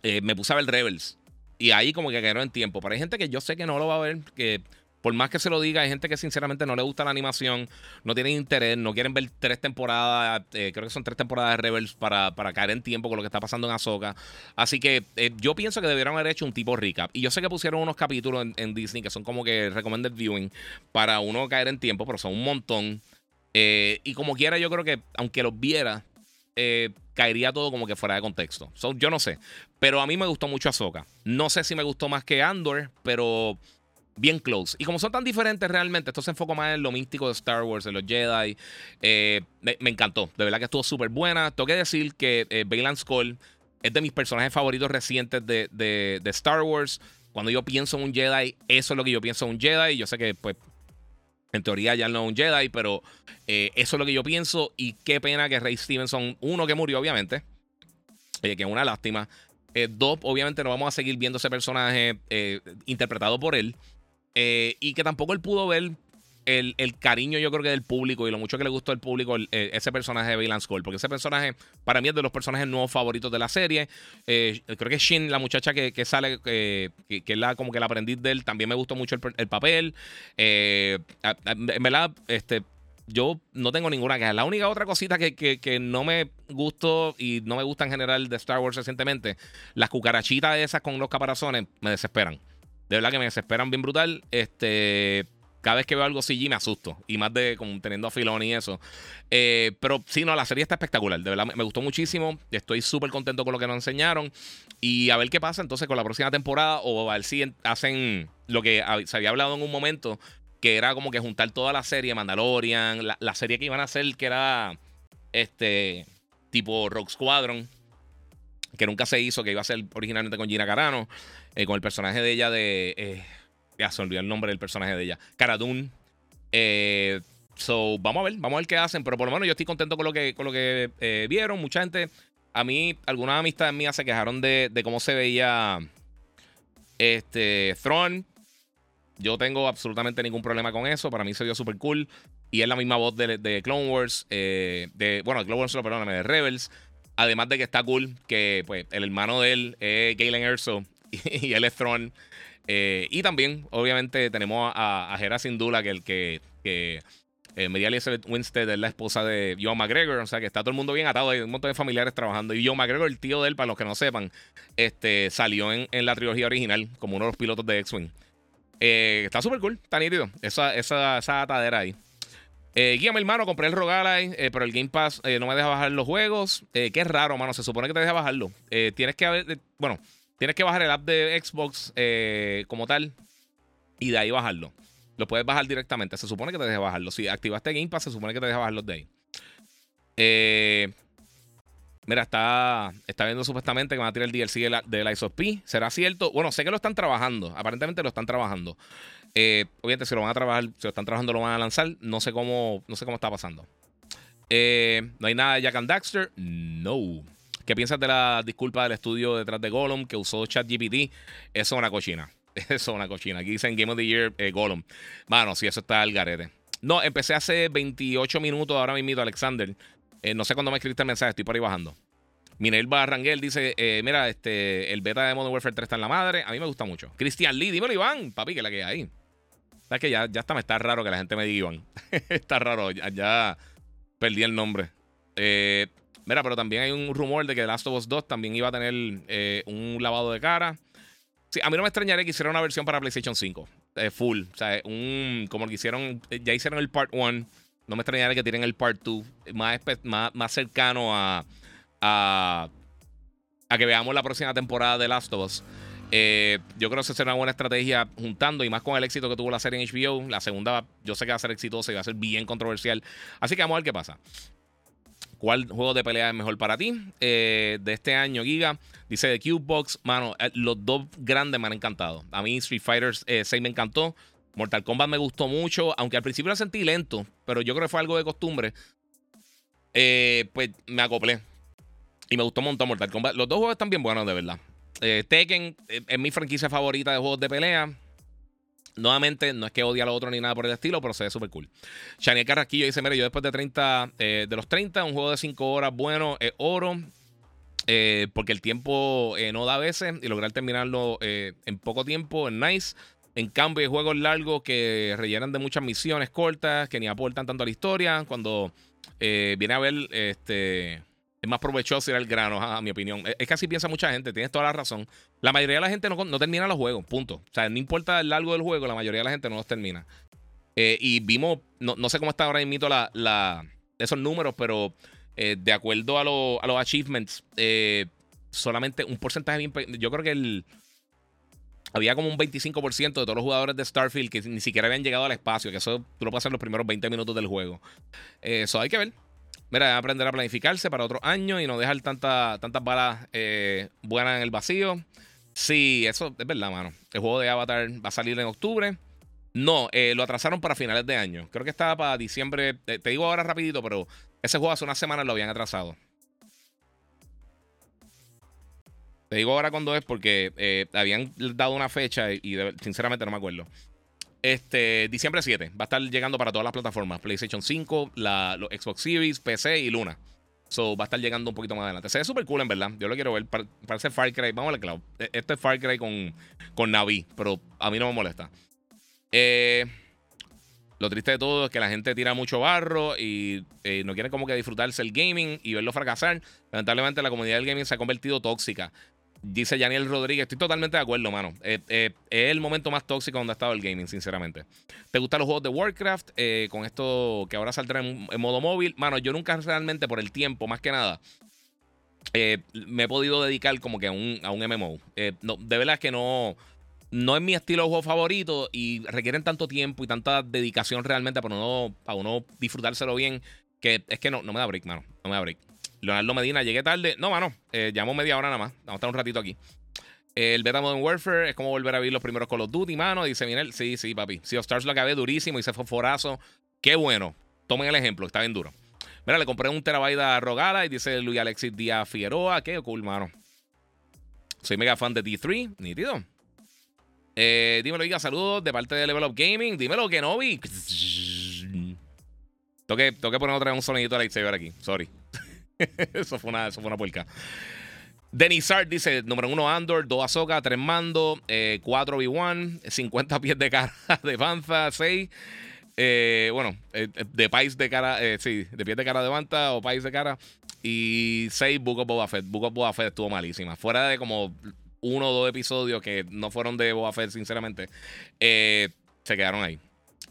eh, me puse a ver Rebels. Y ahí como que quedó en tiempo. Pero hay gente que yo sé que no lo va a ver, que por más que se lo diga, hay gente que sinceramente no le gusta la animación, no tienen interés, no quieren ver tres temporadas, eh, creo que son tres temporadas de Rebels para, para, caer en tiempo con lo que está pasando en Ahsoka. Así que eh, yo pienso que debieron haber hecho un tipo recap. Y yo sé que pusieron unos capítulos en, Disney que son como que recommended viewing para uno caer en tiempo, pero son un montón. Eh, y como quiera, yo creo que aunque los viera, caería todo como que fuera de contexto. yo no sé. Pero a mí me gustó mucho Ahsoka. No sé si me gustó más que Andor, pero bien close. Y como son tan diferentes realmente, esto se enfoca más en lo místico de Star Wars, en los Jedi. Eh, me, encantó. De verdad que estuvo súper buena. Tengo que decir que eh, Bailan Skull es de mis personajes favoritos recientes de, de, de, Star Wars. Cuando yo pienso en un Jedi, eso es lo que yo pienso en un Jedi. Yo sé que, pues, en teoría ya no es un Jedi, pero eh, eso es lo que yo pienso. Y qué pena que Ray Stevenson, uno que murió, obviamente, que es una lástima. dos, obviamente no vamos a seguir viendo ese personaje interpretado por él. Eh, y que tampoco él pudo ver el, cariño, yo creo que del público y lo mucho que le gustó al público eh, ese personaje de Bailan Skull. Porque ese personaje, para mí, es de los personajes nuevos favoritos de la serie. Eh, creo que Shin, la muchacha que, sale, que, es la, como que el aprendiz de él, también me gustó mucho el, papel. en verdad, este. Yo no tengo ninguna queja. La única otra cosita que, que, no me gustó y no me gusta en general de Star Wars recientemente, las cucarachitas esas con los caparazones me desesperan. De verdad que me desesperan bien brutal. Este. Cada vez que veo algo CG me asusto. Y más de como teniendo a Filón y eso. Eh, pero sí, no, la serie está espectacular. De verdad, me gustó muchísimo. Estoy súper contento con lo que nos enseñaron. Y a ver qué pasa entonces con la próxima temporada. O a ver si hacen lo que se había hablado en un momento. Que era como que juntar toda la serie, Mandalorian. La, la serie que iban a hacer, que era este tipo Rock Squadron que nunca se hizo, que iba a ser originalmente con Gina Carano, eh, con el personaje de ella de... Eh, ya se olvidó el nombre del personaje de ella. Cara Eh, so, vamos a ver, vamos a ver qué hacen, pero por lo menos yo estoy contento con lo que, con lo que vieron. Mucha gente, a mí, algunas amistades mías se quejaron de, cómo se veía este Throne. Yo tengo absolutamente ningún problema con eso. Para mí se vio súper cool. Y es la misma voz de, Clone Wars. de, bueno, de Clone Wars, perdóname, de Rebels. Además de que está cool que pues, el hermano de él es Galen Erso y, él es. Eh, y también, obviamente, tenemos a, a Hera Sindula, que el que, que eh, Elizabeth Winstead es la esposa de Joe McGregor. O sea que está todo el mundo bien atado. Hay un montón de familiares trabajando. Y Joe McGregor, el tío de él, para los que no sepan, este, salió en, la trilogía original como uno de los pilotos de X-Wing. Eh, está súper cool, está nítido. Esa, esa, esa atadera ahí. Eh, guíame, hermano, compré el Rogalai, eh, pero el Game Pass eh, no me deja bajar los juegos. Qué raro, mano. Se supone que te deja bajarlo. tienes que bueno, tienes que bajar el app de Xbox como tal y de ahí bajarlo. Lo puedes bajar directamente. Se supone que te deja bajarlo. Si activaste Game Pass, se supone que te deja bajarlo de ahí. mira, está, está viendo supuestamente que van a tirar el DLC de la, de ISOP. ¿Será cierto? Bueno, sé que lo están trabajando. Aparentemente lo están trabajando. Eh, obviamente, si lo van a trabajar, si lo están trabajando, lo van a lanzar. No sé cómo, no sé cómo está pasando. Eh, no hay nada de Jack and Daxter. No. ¿Qué piensas de la disculpa del estudio detrás de Gollum que usó ChatGPT? Eso es una cochina. Eso es una cochina. Aquí dicen Game of the Year eh, Gollum. Mano, si eso está al garete. No, empecé hace 28 minutos ahora mismo, Alexander. no sé cuándo me escribiste el mensaje, estoy por ahí bajando. Minerva Rangel dice: Mira, este, el beta de Modern Warfare 3 está en la madre. A mí me gusta mucho. Cristian Lee, dímelo, Iván, papi, que la que hay. ¿Sabes que ya, ya está, me está raro que la gente me diga Iván? está raro, ya, perdí el nombre. Eh, mira, pero también hay un rumor de que The Last of Us 2 también iba a tener eh, un lavado de cara. Sí, a mí no me extrañaría que hiciera una versión para PlayStation 5. Eh, full. O sea, un. Como que hicieron. Ya hicieron el Part 1. No me extrañaría que tienen el Part 2. Más, más, cercano a, a. A que veamos la próxima temporada de Last of Us. Eh, yo creo que será una buena estrategia juntando y más con el éxito que tuvo la serie en HBO. La segunda, yo sé que va a ser exitosa y va a ser bien controversial. Así que vamos a ver qué pasa. ¿Cuál juego de pelea es mejor para ti? Eh, de este año, Giga. Dice de Cubebox. Mano, eh, los dos grandes me han encantado. A mí Street Fighter 6 me encantó. Mortal Kombat me gustó mucho. Aunque al principio lo sentí lento. Pero yo creo que fue algo de costumbre. pues me acoplé. Y me gustó un montón Mortal Kombat. Los dos juegos están bien buenos, de verdad. Eh, Tekken eh, es mi franquicia favorita de juegos de pelea. Nuevamente, no es que odie a lo otro ni nada por el estilo, pero se ve súper cool. Shania Carrasquillo dice: Mira, yo después de 30, eh, de los 30, un juego de 5 horas bueno es oro. porque el tiempo no da a veces y lograr terminarlo en poco tiempo es nice. En cambio, hay juegos largos que rellenan de muchas misiones cortas que ni aportan tanto a la historia. Cuando viene a ver este es más provechoso ir al grano, a, mi opinión. Es, que así piensa mucha gente, tienes toda la razón. La mayoría de la gente no, no, termina los juegos, punto. O sea, no importa el largo del juego, la mayoría de la gente no los termina. Eh, y vimos, no, sé cómo está ahora mismo la, la, esos números, pero de acuerdo a, a, los achievements, solamente un porcentaje bien. Yo creo que el. Había como un 25% de todos los jugadores de Starfield que ni siquiera habían llegado al espacio, que eso tú lo pasas en los primeros 20 minutos del juego. Eso hay que ver. Mira, aprender a planificarse para otro año y no dejar tanta, tantas balas eh, buenas en el vacío. Sí, eso es verdad, mano. El juego de Avatar va a salir en octubre. No, eh, lo atrasaron para finales de año. Creo que estaba para diciembre. Te, digo ahora rapidito, pero ese juego hace unas semanas lo habían atrasado. Te digo ahora cuándo es porque eh, habían dado una fecha y sinceramente no me acuerdo. Este, diciembre 7. Va a estar llegando para todas las plataformas: PlayStation 5, la, los Xbox Series, PC y Luna. So, va a estar llegando un poquito más adelante. Se ve súper cool, en verdad. Yo lo quiero ver. Parece Far Cry. Vamos al cloud. E, esto es Far Cry con, con Navi, pero a mí no me molesta. Eh, lo triste de todo es que la gente tira mucho barro y eh, no quiere como que disfrutarse el gaming y verlo fracasar. Lamentablemente la comunidad del gaming se ha convertido tóxica. Dice Daniel Rodríguez, estoy totalmente de acuerdo, mano. Eh, eh, es el momento más tóxico donde ha estado el gaming, sinceramente. ¿Te gustan los juegos de Warcraft? Eh, con esto que ahora saldrá en, modo móvil. Mano, yo nunca realmente por el tiempo, más que nada, me he podido dedicar como que a un, a un MMO. No, de verdad es que no, no es mi estilo de juego favorito y requieren tanto tiempo y tanta dedicación realmente para uno, para uno disfrutárselo bien que es que no, no me da break, mano. No me da break. Leonardo Medina, llegué tarde. No, mano, eh, llamo media hora nada más. Vamos a estar un ratito aquí. El beta Modern Warfare es como volver a vivir los primeros Call of Duty, mano. Dice Minel, sí, sí, papi. Si of Stars lo acabé durísimo y se fue forazo. Qué bueno. Tomen el ejemplo, está bien duro. Mira, le compré un terabyte a Rogala y dice Luis Alexis Díaz Figueroa. Qué cool, mano. Soy mega fan de D3, nítido. Eh, dímelo, diga, saludos de parte de Level Up Gaming. Dímelo, que no que, tengo que poner otra vez un sonidito de lightsaber aquí. Sorry. eso, fue una, eso fue una puerca. Denis Art dice: número uno Andor, 2 Azoka, 3 Mando, 4 eh, B1, 50 pies de cara de panza, 6. Eh, bueno, eh, de país de cara, sí, de pies de cara de banta o país de cara. Y 6 Book of Boba Fett. Book of Boba Fett estuvo malísima. Fuera de como uno o dos episodios que no fueron de Boba Fett, sinceramente, se quedaron ahí.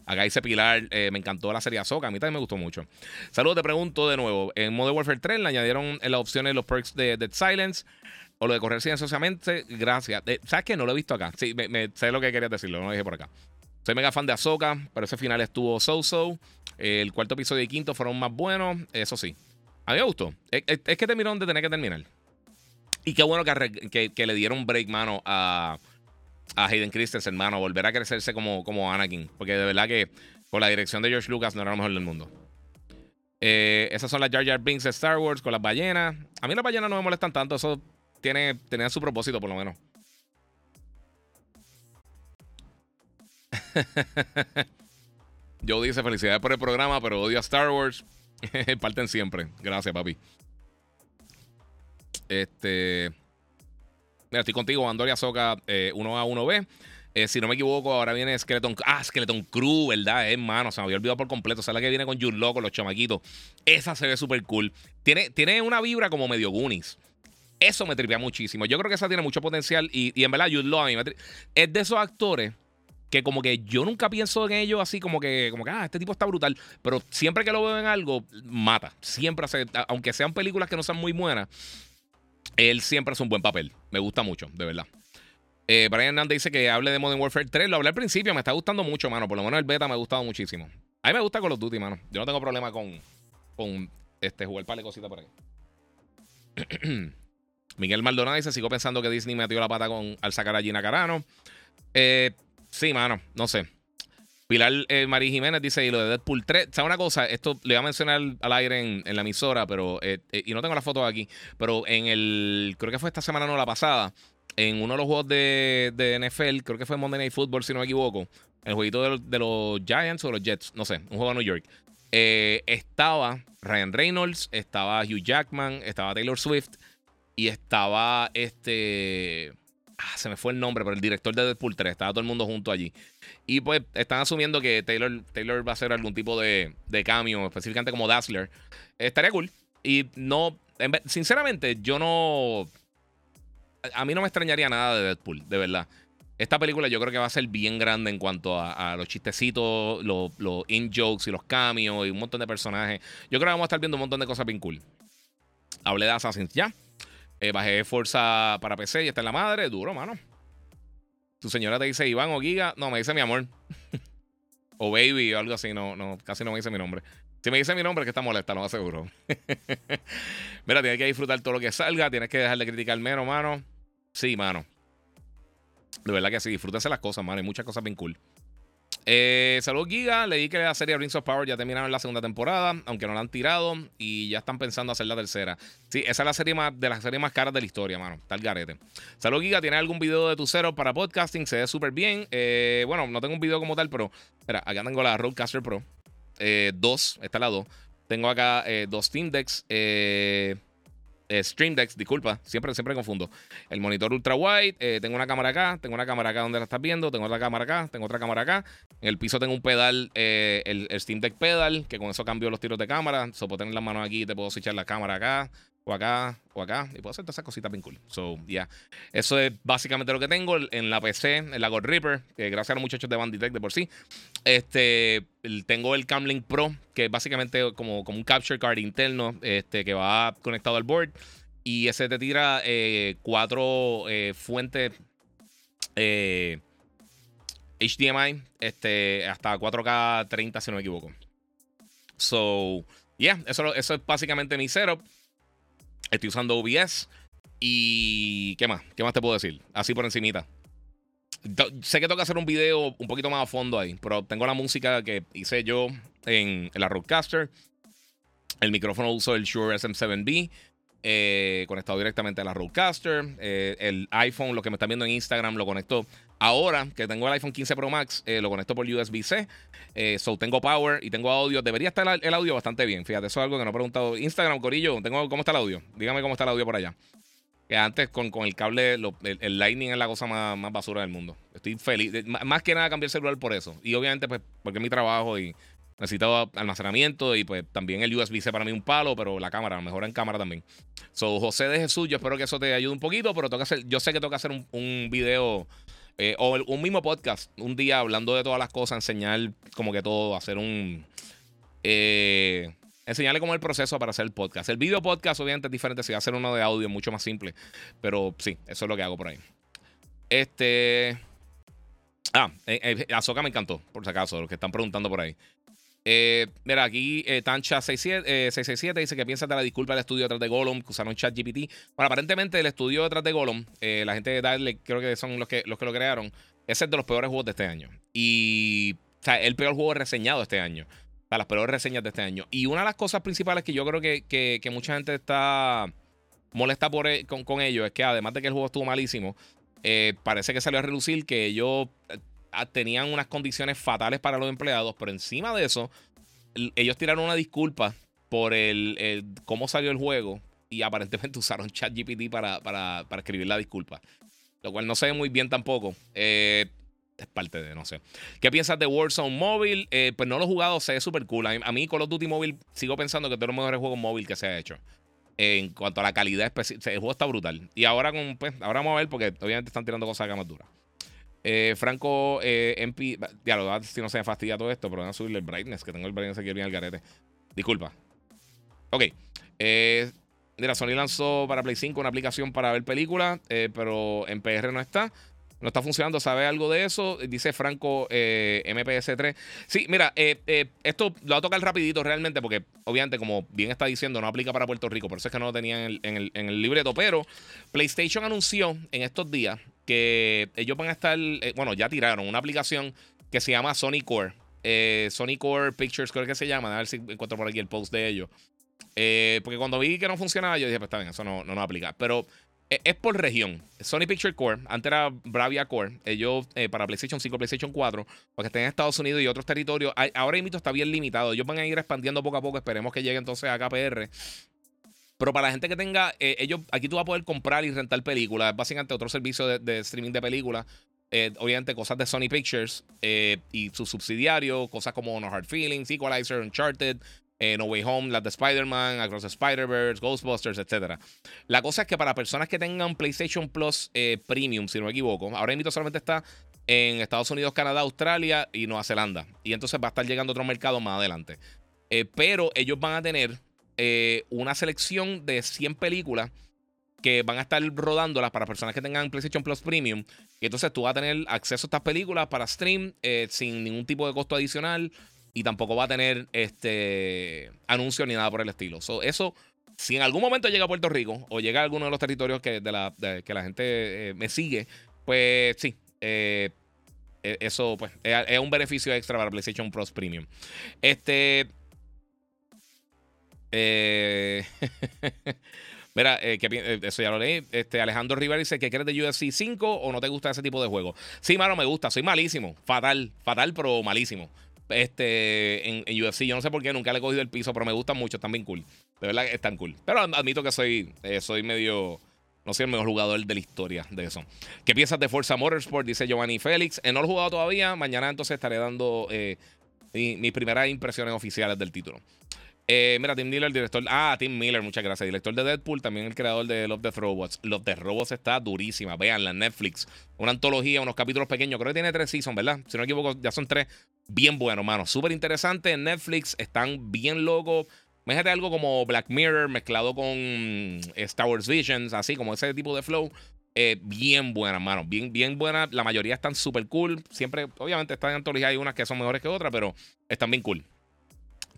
Acá dice Pilar, eh, me encantó la serie Azoka, a mí también me gustó mucho. Saludos, te pregunto de nuevo. En Modern Warfare 3 le añadieron las opciones los perks de Dead Silence o lo de correr silenciosamente. Gracias. Eh, ¿Sabes qué? No lo he visto acá. Sí, me, sé lo que querías decirlo, no lo dije por acá. Soy mega fan de Azoka, pero ese final estuvo so-so. el cuarto episodio y quinto fueron más buenos, eso sí. A mí me gustó. Es, que terminó donde tenía que terminar. Y qué bueno que, que le dieron break, mano, a a Hayden Christensen, hermano, volver a crecerse como, como Anakin. Porque de verdad que con la dirección de George Lucas no era lo mejor del mundo. Eh, esas son las Jar Jar Binks de Star Wars con las ballenas. A mí las ballenas no me molestan tanto. Eso tiene, tenía su propósito, por lo menos. Joe dice: Felicidades por el programa, pero odio a Star Wars. Parten siempre. Gracias, papi. Este. Mira, estoy contigo, Andoria Soca 1A, eh, 1B. Eh, si no me equivoco, ahora viene Skeleton. Ah, Skeleton Crew, ¿verdad? Es mano, se me había olvidado por completo. O sea, la que viene con Jude Law, con los chamaquitos. Esa se ve súper cool. Tiene, tiene una vibra como medio Goonies. Eso me tripea muchísimo. Yo creo que esa tiene mucho potencial. Y, en verdad, Jude Law a mí me Es de esos actores que como que yo nunca pienso en ellos así como que, como que, ah, este tipo está brutal. Pero siempre que lo veo en algo, mata. Siempre hace, aunque sean películas que no sean muy buenas él siempre hace un buen papel. Me gusta mucho, de verdad. Eh, Brian Hernández dice que hable de Modern Warfare 3. Lo hablé al principio, me está gustando mucho, mano. Por lo menos el beta me ha gustado muchísimo. A mí me gusta Call of Duty, mano. Yo no tengo problema con, con este, jugar par de cositas por ahí. Miguel Maldonado dice: Sigo pensando que Disney metió la pata con, al sacar a Gina Carano. Eh, sí, mano, no sé. Pilar eh, María Jiménez dice, y lo de Deadpool 3, ¿sabes una cosa? Esto le voy a mencionar al aire en, la emisora, pero eh, eh, y no tengo la foto aquí, pero en el, creo que fue esta semana, no la pasada, en uno de los juegos de, de NFL, creo que fue Monday Night Football, si no me equivoco, el jueguito de, los Giants o los Jets, no sé, un juego de New York, estaba Ryan Reynolds, estaba Hugh Jackman, estaba Taylor Swift y estaba este... Ah, se me fue el nombre, pero el director de Deadpool 3, estaba todo el mundo junto allí. Y pues están asumiendo que Taylor, Taylor va a hacer algún tipo de, de cambio, específicamente como Dazzler. Estaría cool. Y no, sinceramente, yo no... A mí no me extrañaría nada de Deadpool, de verdad. esta película yo creo que va a ser bien grande en cuanto a, los chistecitos, los, in-jokes y los cambios y un montón de personajes. Yo creo que vamos a estar viendo un montón de cosas bien cool. Hablé de Assassin's ya. Eh, bajé Forza para PC y está en la madre. Duro, mano. Tu señora te dice Iván o Giga. No, me dice mi amor. o Baby o algo así. No, no, casi no me dice mi nombre. Si me dice mi nombre es que está molesta, lo más seguro. Mira, tienes que disfrutar todo lo que salga. Tienes que dejar de criticar menos, mano. Sí, mano. De verdad que sí, disfrútense las cosas, man. Hay muchas cosas bien cool. Eh, Saludos Giga, leí que la serie Rings of Power ya terminaron la segunda temporada, aunque no la han tirado y ya están pensando hacer la tercera. Sí, esa es la serie más de las series más caras de la historia, mano. Tal garete. Saludos Giga, ¿tienes algún video de tu cero para podcasting? Se ve súper bien. Eh, bueno, no tengo un video como tal, pero mira, acá tengo la Roadcaster Pro 2. Eh, esta es la 2. Tengo acá eh, dos Steam Decks. Eh, eh, Stream Decks, disculpa, siempre, siempre confundo. El monitor ultra wide, eh, tengo una cámara acá, tengo una cámara acá donde la estás viendo, tengo otra cámara acá, tengo otra cámara acá. En el piso tengo un pedal, eh, el, Steam Deck pedal, que con eso cambio los tiros de cámara. So puedo tener las manos aquí, te puedo switchar la cámara acá, o acá, o acá, y puedo hacer todas esas cositas bien cool. So, ya. Eso es básicamente lo que tengo en la PC, en la God Reaper, gracias a los muchachos de Banditech de por sí. Este, tengo el Camlink Pro, que es básicamente como, como un capture card interno, este, que va conectado al board. Y ese te tira eh, cuatro eh, fuentes HDMI, eh, este, hasta 4K 30, si no me equivoco. So, yeah, eso, eso es básicamente mi setup. Estoy usando OBS. Y. ¿Qué más? ¿Qué más te puedo decir? Así por encimita. Sé que tengo que hacer un video un poquito más a fondo ahí, pero tengo la música que hice yo en, la Roadcaster. El micrófono uso el Shure SM7B. Eh, conectado directamente a la Roadcaster. Eh, el iPhone, lo que me están viendo en Instagram, lo conecto. Ahora que tengo el iPhone 15 Pro Max, eh, lo conecto por USB-C. so tengo power y tengo audio. Debería estar el audio bastante bien. Fíjate, eso es algo que no he preguntado. Instagram, Corillo, tengo, ¿cómo está el audio? Dígame cómo está el audio por allá. Que antes con, con el cable, el, Lightning es la cosa más, más, basura del mundo. Estoy feliz. Más que nada cambié el celular por eso. Y obviamente, pues, porque es mi trabajo y necesito almacenamiento y pues también el USB-C para mí un palo, pero la cámara, mejor en cámara también. So, José de Jesús, yo espero que eso te ayude un poquito, pero tengo hacer, yo sé que que hacer un, un video eh, o un mismo podcast, un día hablando de todas las cosas, enseñar como que todo, hacer un... Eh, enseñarle cómo es el proceso para hacer el podcast. El video podcast obviamente es diferente, si va a hacer uno de audio mucho más simple, pero sí, eso es lo que hago por ahí. Este... Ah, eh, Azoka me encantó, por si acaso, los que están preguntando por ahí. Eh, mira, aquí eh, Tancha667 eh, dice que piensa de la disculpa del estudio detrás de Gollum, que usaron ChatGPT. Bueno, aparentemente el estudio detrás de Gollum, la gente de Darle, creo que son los que, los que lo crearon, es de los peores juegos de este año. Y, o sea, el peor juego reseñado este año. O sea, las peores reseñas de este año. Y una de las cosas principales que yo creo que, que, mucha gente está molesta por, con, con ellos es que además de que el juego estuvo malísimo, parece que salió a relucir que ellos tenían unas condiciones fatales para los empleados, pero encima de eso, ellos tiraron una disculpa por el, cómo salió el juego y aparentemente usaron ChatGPT para, para, escribir la disculpa. Lo cual no se ve muy bien tampoco. Eh, es parte de, no sé. ¿Qué piensas de Warzone Móvil? Eh, pues no lo he jugado, se ve súper cool. A mí, Call of Duty Móvil sigo pensando que es de los mejores juegos móvil que se ha hecho. en cuanto a la calidad específica, el juego está brutal. Y ahora con, pues, ahora vamos a ver porque obviamente están tirando cosas acá más duras. Eh, Franco eh, MP. Ya lo si no se me fastidia todo esto, pero voy a subirle el brightness, que tengo el brightness aquí bien al garete. Disculpa. Ok. Eh, mira, Sony lanzó para Play 5 una aplicación para ver películas, eh, pero en PR no está. No está funcionando, ¿sabe algo de eso? Dice Franco MPS3. Sí, mira, esto lo voy a tocar rapidito realmente porque obviamente como bien está diciendo no aplica para Puerto Rico, por eso es que no lo tenía en el libreto, pero PlayStation anunció en estos días que ellos van a estar, eh, bueno, ya tiraron una aplicación que se llama Sony Core. Eh, Sony Core Pictures, creo que se llama. A ver si encuentro por aquí el post de ellos. Eh, porque cuando vi que no funcionaba, yo dije, pues está bien, eso no, no nos aplica. Pero es por región. Sony Picture Core, antes era Bravia Core, ellos para PlayStation 5, PlayStation 4, porque están en Estados Unidos y otros territorios. ahora mismo está bien limitado. Ellos van a ir expandiendo poco a poco. Esperemos que llegue entonces a KPR. Pero para la gente que tenga, eh, ellos, aquí tú vas a poder comprar y rentar películas. Básicamente otro servicio de, streaming de películas. Eh, obviamente cosas de Sony Pictures eh, y sus subsidiarios, cosas como No Hard Feelings, Equalizer, Uncharted, No Way Home, las de Spider-Man, Across the Spider-Verse, Ghostbusters, etc. La cosa es que para personas que tengan PlayStation Plus Premium, si no me equivoco, ahora mismo solamente está en Estados Unidos, Canadá, Australia y Nueva Zelanda. Y entonces va a estar llegando a otro mercado más adelante. Pero ellos van a tener una selección de 100 películas que van a estar rodándolas para personas que tengan PlayStation Plus Premium. Y entonces tú vas a tener acceso a estas películas para stream sin ningún tipo de costo adicional y tampoco va a tener este anuncio ni nada por el estilo. eso, si en algún momento llega a Puerto Rico o llega a alguno de los territorios que, de la, que la gente eh, me sigue, pues sí, eh, e, eso pues es, un beneficio extra para PlayStation Plus Premium. Este. Eh, mira, que, eso ya lo leí. Este, Alejandro Rivera dice que quieres de UFC 5 o no te gusta ese tipo de juego. Sí, mano, me gusta. Soy malísimo. Fatal, fatal, pero malísimo este, en, UFC. Yo no sé por qué nunca le he cogido el piso, pero me gustan mucho, están bien cool. De verdad que están cool. Pero admito que soy, eh, soy medio. No soy el mejor jugador de la historia de eso. ¿Qué piensas de Forza Motorsport? Dice Giovanni Félix. Eh, no lo he jugado todavía. Mañana entonces estaré dando eh, mis primeras impresiones oficiales del título. Mira, Tim Miller, director. Ah, Tim Miller, muchas gracias. Director de Deadpool, también el creador de Love Death Robots. Love Death Robots está durísima. Veanla Netflix. Una antología, unos capítulos pequeños. Creo que tiene tres seasons, ¿verdad? Si no me equivoco, ya son tres bien bueno, mano. Súper interesante. En Netflix están bien locos. Imagínate algo como Black Mirror mezclado con mm, Star Wars Visions, así como ese tipo de flow. Eh, bien buena, mano. Bien, bien buena. La mayoría están súper cool. Siempre, obviamente, están en antología. Hay unas que son mejores que otras, pero están bien cool.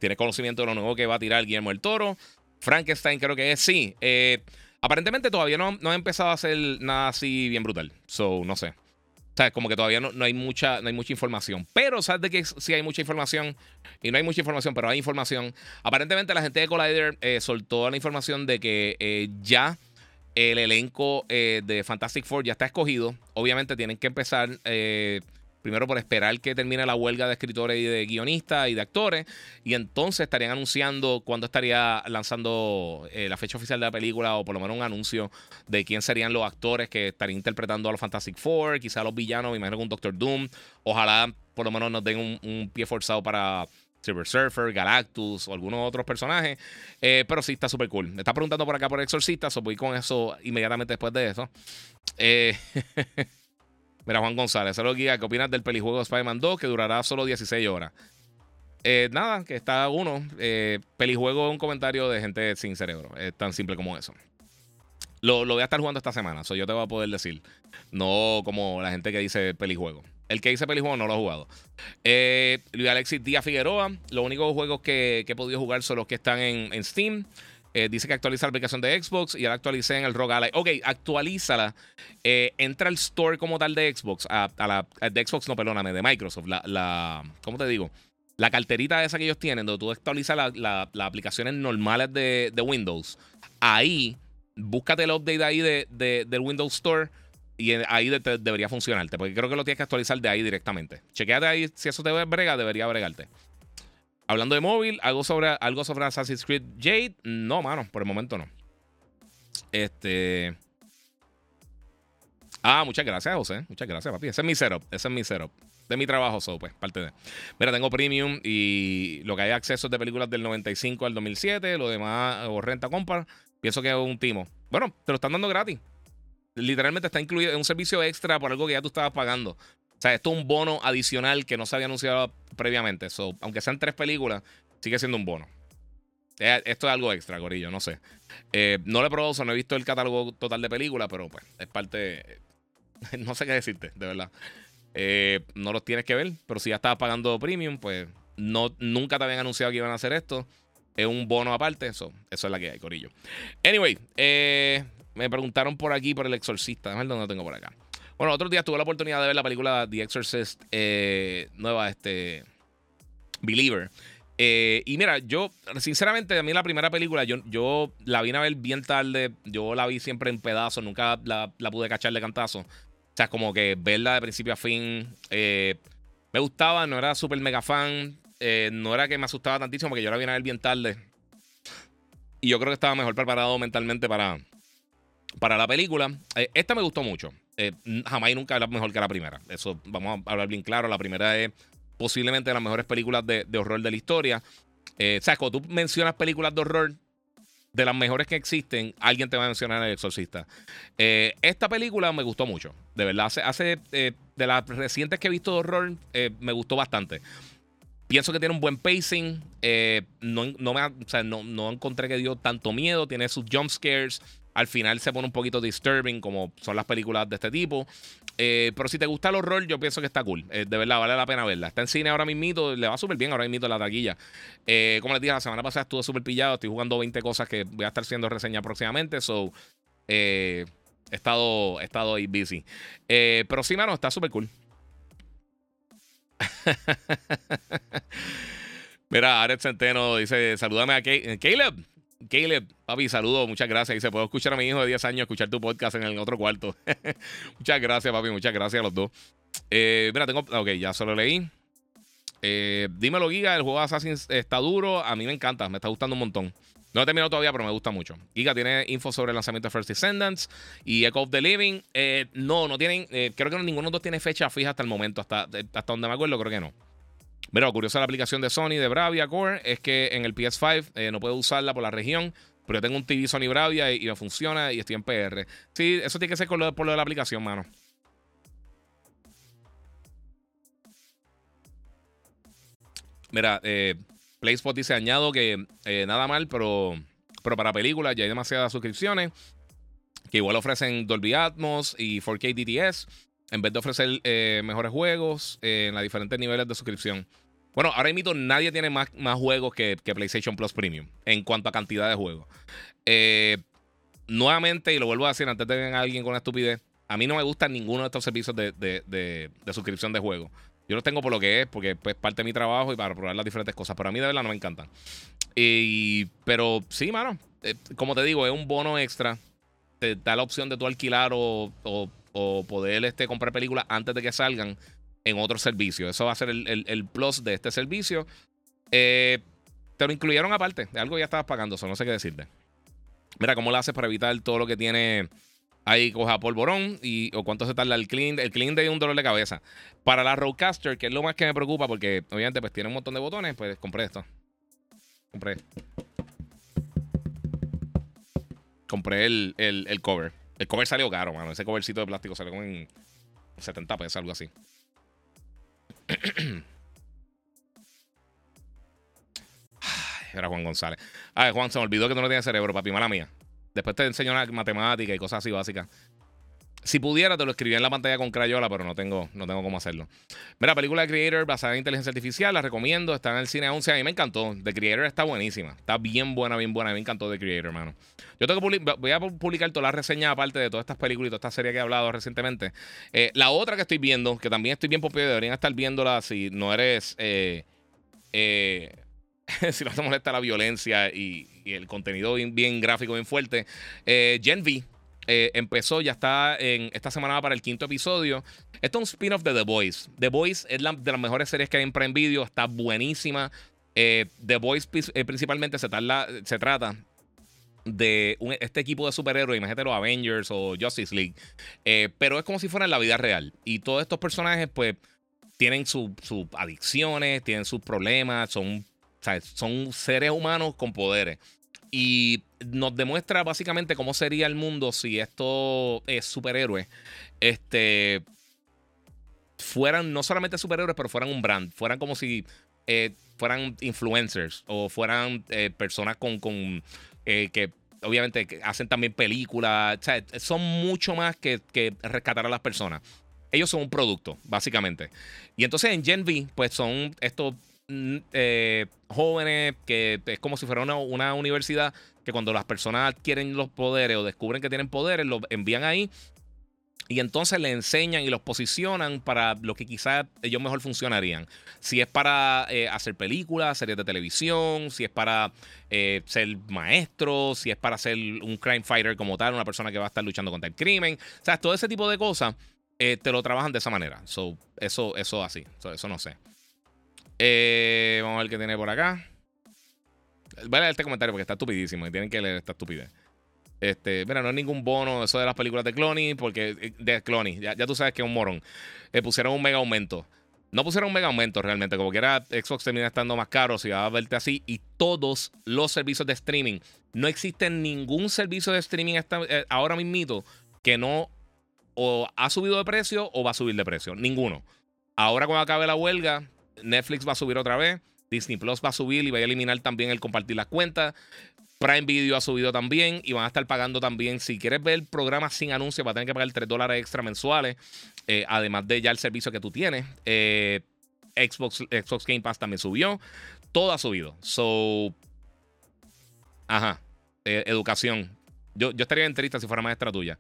Tiene conocimiento de lo nuevo que va a tirar Guillermo el Toro. Frankenstein, creo que es, sí. Eh, aparentemente todavía no, no ha empezado a hacer nada así bien brutal. So, no sé. O sea, como que todavía no, hay mucha, no hay mucha información. Pero, ¿sabes de que sí hay mucha información? Y no hay mucha información, pero hay información. Aparentemente, la gente de Collider eh, soltó la información de que eh, ya el elenco de Fantastic Four ya está escogido. Obviamente, tienen que empezar Primero por esperar que termine la huelga de escritores y de guionistas y de actores. Y entonces estarían anunciando cuándo estaría lanzando eh, la fecha oficial de la película o por lo menos un anuncio de quién serían los actores que estarían interpretando a los Fantastic Four, quizá los villanos, me imagino con Doctor Doom. Ojalá por lo menos nos den un, pie forzado para Silver Surfer, Galactus o algunos otros personajes. Eh, pero sí, está súper cool. Me está preguntando por acá por Exorcista, so voy con eso inmediatamente después de eso. Eh, Mira, Juan González, solo guía, ¿qué opinas del pelijuego Spider-Man 2 que durará solo 16 horas? Eh, nada, que está uno. Eh, pelijuego es un comentario de gente sin cerebro. Es tan simple como eso. Lo, voy a estar jugando esta semana, eso yo te voy a poder decir. No como la gente que dice pelijuego. El que dice pelijuego no lo ha jugado. Eh, Luis Alexis Díaz Figueroa, los únicos juegos que, he podido jugar son los que están en Steam. Eh, dice que actualiza la aplicación de Xbox y ya la actualicé en el ROG Ally. Ok, actualízala. Eh, entra al store como tal de Xbox. La, de Xbox, no, perdóname, de Microsoft. La, ¿Cómo te digo? La carterita esa que ellos tienen, donde tú actualizas las aplicaciones normales de, Windows. Ahí, búscate el update ahí de, del Windows Store y ahí debería funcionarte. Porque creo que lo tienes que actualizar de ahí directamente. Chequéate ahí, si eso te brega, debería bregarte. Hablando de móvil, algo sobre, algo sobre Assassin's Creed Jade. No, mano, por el momento no. Este. Ah, muchas gracias, José. Muchas gracias, papi. Ese es mi setup. Ese es mi setup. De mi trabajo, so, pues, parte de. Mira, tengo premium y lo que hay acceso es de películas del 95 al 2007. Lo demás, o renta compra. Pienso que es un timo. Bueno, te lo están dando gratis. Literalmente está incluido en un servicio extra por algo que ya tú estabas pagando. O sea, esto es un bono adicional que no se había anunciado previamente. So, aunque sean tres películas, sigue siendo un bono. Eh, esto es algo extra, Gorillo, no sé. Eh, no lo he probado, no he visto el catálogo total de películas, pero pues es parte. No sé qué decirte, de verdad. Eh, no los tienes que ver, pero si ya estabas pagando premium, pues no, nunca te habían anunciado que iban a hacer esto. Es un bono aparte, eso, eso es la que hay, Corillo. Anyway, me preguntaron por aquí por el exorcista. Déjame ver dónde lo tengo por acá. Bueno, otro día tuve la oportunidad de ver la película The Exorcist eh, nueva, este. Believer. Eh, y mira, yo, sinceramente, a mí la primera película, yo, yo la vine a ver bien tarde. Yo la vi siempre en pedazos, nunca la, pude cachar de cantazo. O sea, como que verla de principio a fin. Eh, me gustaba, no era súper mega fan. no era que me asustaba tantísimo porque yo la vine a ver bien tarde. Y yo creo que estaba mejor preparado mentalmente para, para la película. esta me gustó mucho. Eh, jamás y nunca era mejor que la primera. Eso vamos a hablar bien claro. La primera es posiblemente de las mejores películas de, horror de la historia. Eh, ¿Sabes? Cuando tú mencionas películas de horror, de las mejores que existen, alguien te va a mencionar El Exorcista. Eh, esta película me gustó mucho. De verdad, hace eh, de las recientes que he visto de horror, eh, me gustó bastante. Pienso que tiene un buen pacing. no, no, me, o sea, no, no encontré que dio tanto miedo. Tiene sus jump scares. Al final se pone un poquito disturbing, como son las películas de este tipo. Eh, pero si te gusta el horror, yo pienso que está cool. Eh, de verdad, vale la pena verla. Está en cine ahora mismo, le va súper bien ahora mismo la taquilla. Eh, como les dije, la semana pasada estuve súper pillado. Estoy jugando 20 cosas que voy a estar haciendo reseña próximamente. So, he, estado, he estado ahí busy. pero sí, mano, está súper cool. Mira, Aret Centeno dice: Salúdame a Caleb. Caleb, papi, saludo, muchas gracias. Se puedo escuchar a mi hijo de 10 años escuchar tu podcast en el otro cuarto. muchas gracias, papi, muchas gracias a los dos. Eh, mira, tengo. Ok, ya solo leí. Eh, dímelo, Giga, el juego de Assassin's está duro. A mí me encanta, me está gustando un montón. No he terminado todavía, pero me gusta mucho. Giga tiene info sobre el lanzamiento de First Descendants y Echo of the Living. Eh, no, no tienen. creo que ninguno de los dos tiene fecha fija hasta el momento. Hasta, hasta donde me acuerdo, creo que no. Pero lo curioso la aplicación de Sony de Bravia Core es que en el PS5 eh, no puedo usarla por la región, pero yo tengo un TV Sony Bravia y, me funciona y estoy en PR. Sí, eso tiene que ser por lo de la aplicación, mano. Mira, eh, PlaySpot dice: añado que eh, nada mal, pero, pero para películas ya hay demasiadas suscripciones que igual ofrecen Dolby Atmos y 4K DTS en vez de ofrecer eh, mejores juegos en los diferentes niveles de suscripción. Bueno, ahora mismo nadie tiene más, más juegos que, PlayStation Plus Premium en cuanto a cantidad de juegos. Eh, nuevamente, y lo vuelvo a decir antes de que alguien con estupidez, a mí no me gustan ninguno de estos servicios de, suscripción de juegos. Yo los tengo por lo que es, porque es pues, parte de mi trabajo y para probar las diferentes cosas. Pero a mí de verdad no me encantan. Y, pero sí, mano. Eh, como te digo, es un bono extra. Te da la opción de tú alquilar o, o poder este, comprar películas antes de que salgan en otro servicio. Eso va a ser el, plus de este servicio. Eh, te lo incluyeron aparte. Algo ya estabas pagando, eso no sé qué decirte. Mira, ¿cómo lo haces para evitar todo lo que tiene ahí coja polvorón? Y, ¿O cuánto se tarda el clean? El clean de un dolor de cabeza. Para la Roadcaster, que es lo más que me preocupa, porque obviamente pues tiene un montón de botones, pues compré esto. Compré. Compré el, el cover. El cover salió caro, mano. Ese covercito de plástico salió como en 70 pesos, algo así. Era Juan González. Ah, Juan, se me olvidó que tú no tienes cerebro, papi, mala mía. Después te enseño una matemática y cosas así básicas. Si pudiera, te lo escribiría en la pantalla con Crayola, pero no tengo, no tengo cómo hacerlo. Mira, película de Creator basada en inteligencia artificial, la recomiendo. Está en el cine 11. A mí me encantó. The Creator está buenísima. Está bien buena, bien buena. A mí me encantó The Creator, hermano. Yo tengo que voy a publicar todas las reseñas aparte de todas estas películas y toda esta serie que he hablado recientemente. Eh, la otra que estoy viendo, que también estoy bien popular, deberían estar viéndola si no eres. Eh, eh, si no te molesta la violencia y, el contenido bien, bien, gráfico, bien fuerte. Gen V eh, empezó, ya está en esta semana para el quinto episodio. Esto es un spin-off de The Voice. The Voice es la, de las mejores series que hay en Prime Video, está buenísima. Eh, The Voice eh, principalmente se, se trata de este equipo de superhéroes, imagínate los Avengers o Justice League, pero es como si fuera en la vida real. Y todos estos personajes, pues, tienen sus adicciones, tienen sus problemas, son, son seres humanos con poderes. Y nos demuestra básicamente cómo sería el mundo si estos es superhéroes este, fueran no solamente superhéroes, pero fueran un brand. Fueran como si eh, fueran influencers o fueran eh, personas con, con eh, que obviamente hacen también películas. O sea, son mucho más que, que rescatar a las personas. Ellos son un producto, básicamente. Y entonces en Gen V, pues son estos eh, jóvenes, que es como si fuera una, universidad, que cuando las personas adquieren los poderes o descubren que tienen poderes, los envían ahí y entonces le enseñan y los posicionan para lo que quizás ellos mejor funcionarían. Si es para eh, hacer películas, series de televisión, si es para eh, ser maestro, si es para ser un crime fighter como tal, una persona que va a estar luchando contra el crimen. O sea, todo ese tipo de cosas te lo trabajan de esa manera. So, eso, eso así. eso no sé. Eh, vamos a ver qué tiene por acá. Voy a leer este comentario porque está estupidísimo y tienen que leer esta estupidez. Este, mira, no hay ningún bono eso de las películas de Clony, porque eh, de Clony, ya, tú sabes que es un morón. Le pusieron un mega aumento. No pusieron un mega aumento realmente. Como que era Xbox termina estando más caro si va a verte así. Y todos los servicios de streaming. No existe ningún servicio de streaming eh, ahora mismo que no o ha subido de precio o va a subir de precio. Ninguno. Ahora cuando acabe la huelga, Netflix va a subir otra vez. Disney Plus va a subir y va a eliminar también el compartir las cuentas. Prime Video ha subido también y van a estar pagando también. Si quieres ver programas sin anuncios, va a tener que pagar 3 dólares extra mensuales, eh, además de ya el servicio que tú tienes. Eh, Xbox, Xbox Game Pass también subió. Todo ha subido. So, ajá. Eh, educación. Yo, yo estaría enterista si fuera maestra tuya.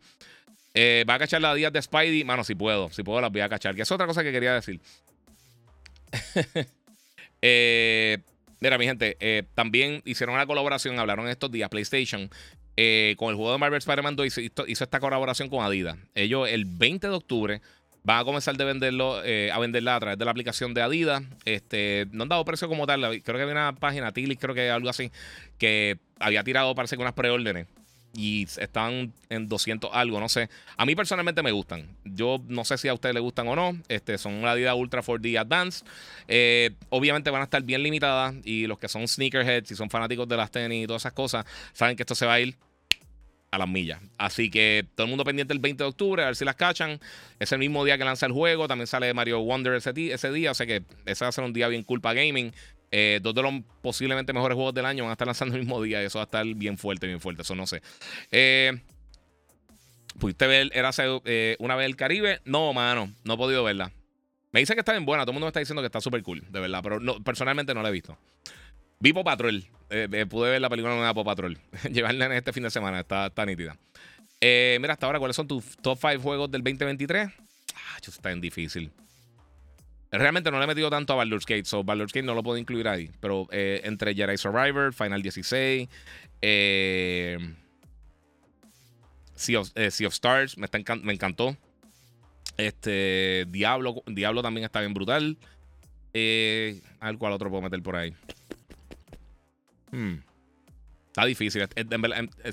¿Va a cachar las días de Spidey? Mano, si puedo. Si puedo, las voy a cachar. Que es otra cosa que quería decir. eh, Mira, mi gente, eh, también hicieron una colaboración, hablaron estos días, PlayStation, eh, con el juego de Marvel Spider-Man 2 hizo, esta colaboración con Adidas. Ellos el 20 de octubre van a comenzar de venderlo, a venderla a través de la aplicación de Adidas. Este, no han dado precio como tal. Creo que había una página, Tilis, creo que algo así, que había tirado, parece que unas preórdenes y están en 200 algo, no sé. A mí personalmente me gustan. Yo no sé si a ustedes les gustan o no. Este, son la Adidas Ultra 4D Advance. Eh, obviamente van a estar bien limitadas y los que son sneakerheads y son fanáticos de las tenis y todas esas cosas, saben que esto se va a ir a las millas. Así que todo el mundo pendiente el 20 de octubre, a ver si las cachan. Es el mismo día que lanza el juego. También sale Mario Wonder ese, ese día. O sea que ese va a ser un día bien culpa gaming. Eh, dos de los posiblemente mejores juegos del año van a estar lanzando el mismo día y eso va a estar bien fuerte, bien fuerte. Eso no sé. Eh, ¿Pudiste ver era eh, una vez el Caribe? No, mano, no he podido verla. Me dice que está bien buena, todo el mundo me está diciendo que está súper cool, de verdad, pero personalmente no la he visto. Vi Patrol, eh, pude ver la película nueva Pop Patrol. Llevarla en este fin de semana, está, está nítida. mira, hasta ahora, ¿cuáles son tus top 5 juegos del 2023? Ah, está bien difícil. Realmente no le he metido tanto a Baldur's Gate, so Baldur's Gate no lo puedo incluir ahí. Pero eh, entre Jedi Survivor, Final 16, eh, sea, of, eh, Stars, me, me, encantó. Este, Diablo, Diablo también está bien brutal. Eh, al cual otro puedo meter por ahí. Hmm. Está difícil.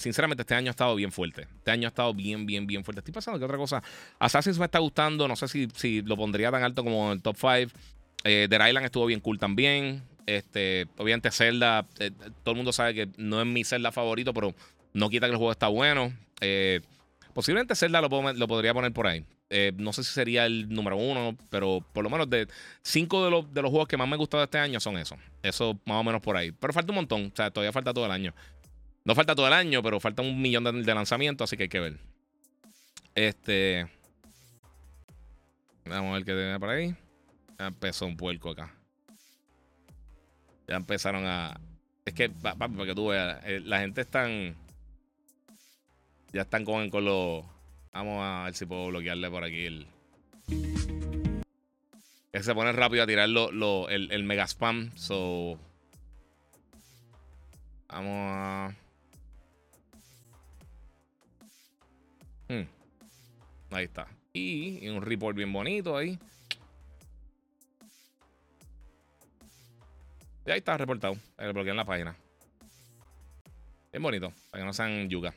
Sinceramente, este año ha estado bien fuerte. Este año ha estado bien, bien, bien fuerte. Estoy pasando que otra cosa. Assassin's me está gustando. No sé si, si lo pondría tan alto como en el top 5. Eh, The Island estuvo bien cool también. Este, obviamente, Zelda. Eh, todo el mundo sabe que no es mi Zelda favorito, pero no quita que el juego está bueno. Eh, posiblemente Zelda lo, podría poner por ahí. Eh, no sé si sería el número uno, pero por lo menos de cinco de los, de los juegos que más me han gustado este año son esos. Eso más o menos por ahí. Pero falta un montón. O sea, todavía falta todo el año. No falta todo el año, pero falta un millón de, de lanzamientos, así que hay que ver. Este. Vamos a ver qué tiene por ahí. Ya empezó un puerco acá. Ya empezaron a. Es que, para que tú veas, eh, la gente están. Ya están con, con los Vamos a ver si puedo bloquearle por aquí el. que se pone rápido a tirar el, mega spam. So. Vamos a. Hmm. Ahí está. Y, un report bien bonito ahí. Y ahí está reportado. Bloquean la página. Bien bonito. Para que no sean yuga.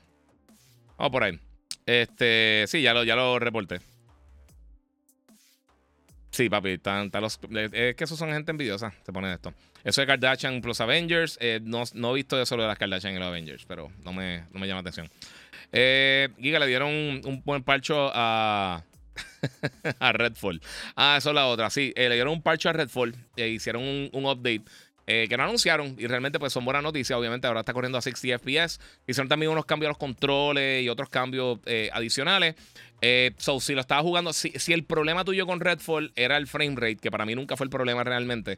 Vamos por ahí. Este, sí, ya lo, ya lo reporté. Sí, papi, están, los, es que esos son gente envidiosa, se pone esto. Eso de Kardashian plus Avengers, eh, no, no, he visto eso de las Kardashian y los Avengers, pero no me, no me llama atención. Eh, Giga le dieron un, buen parcho a, a Redfall. Ah, eso es la otra, sí, eh, le dieron un parcho a Redfall, e hicieron un update eh, que no anunciaron y realmente pues son buenas noticias. Obviamente ahora está corriendo a 60 FPS. Hicieron también unos cambios a los controles y otros cambios eh, adicionales. Eh, so, si lo estaba jugando, si, el problema tuyo con Redfall era el frame rate, que para mí nunca fue el problema realmente,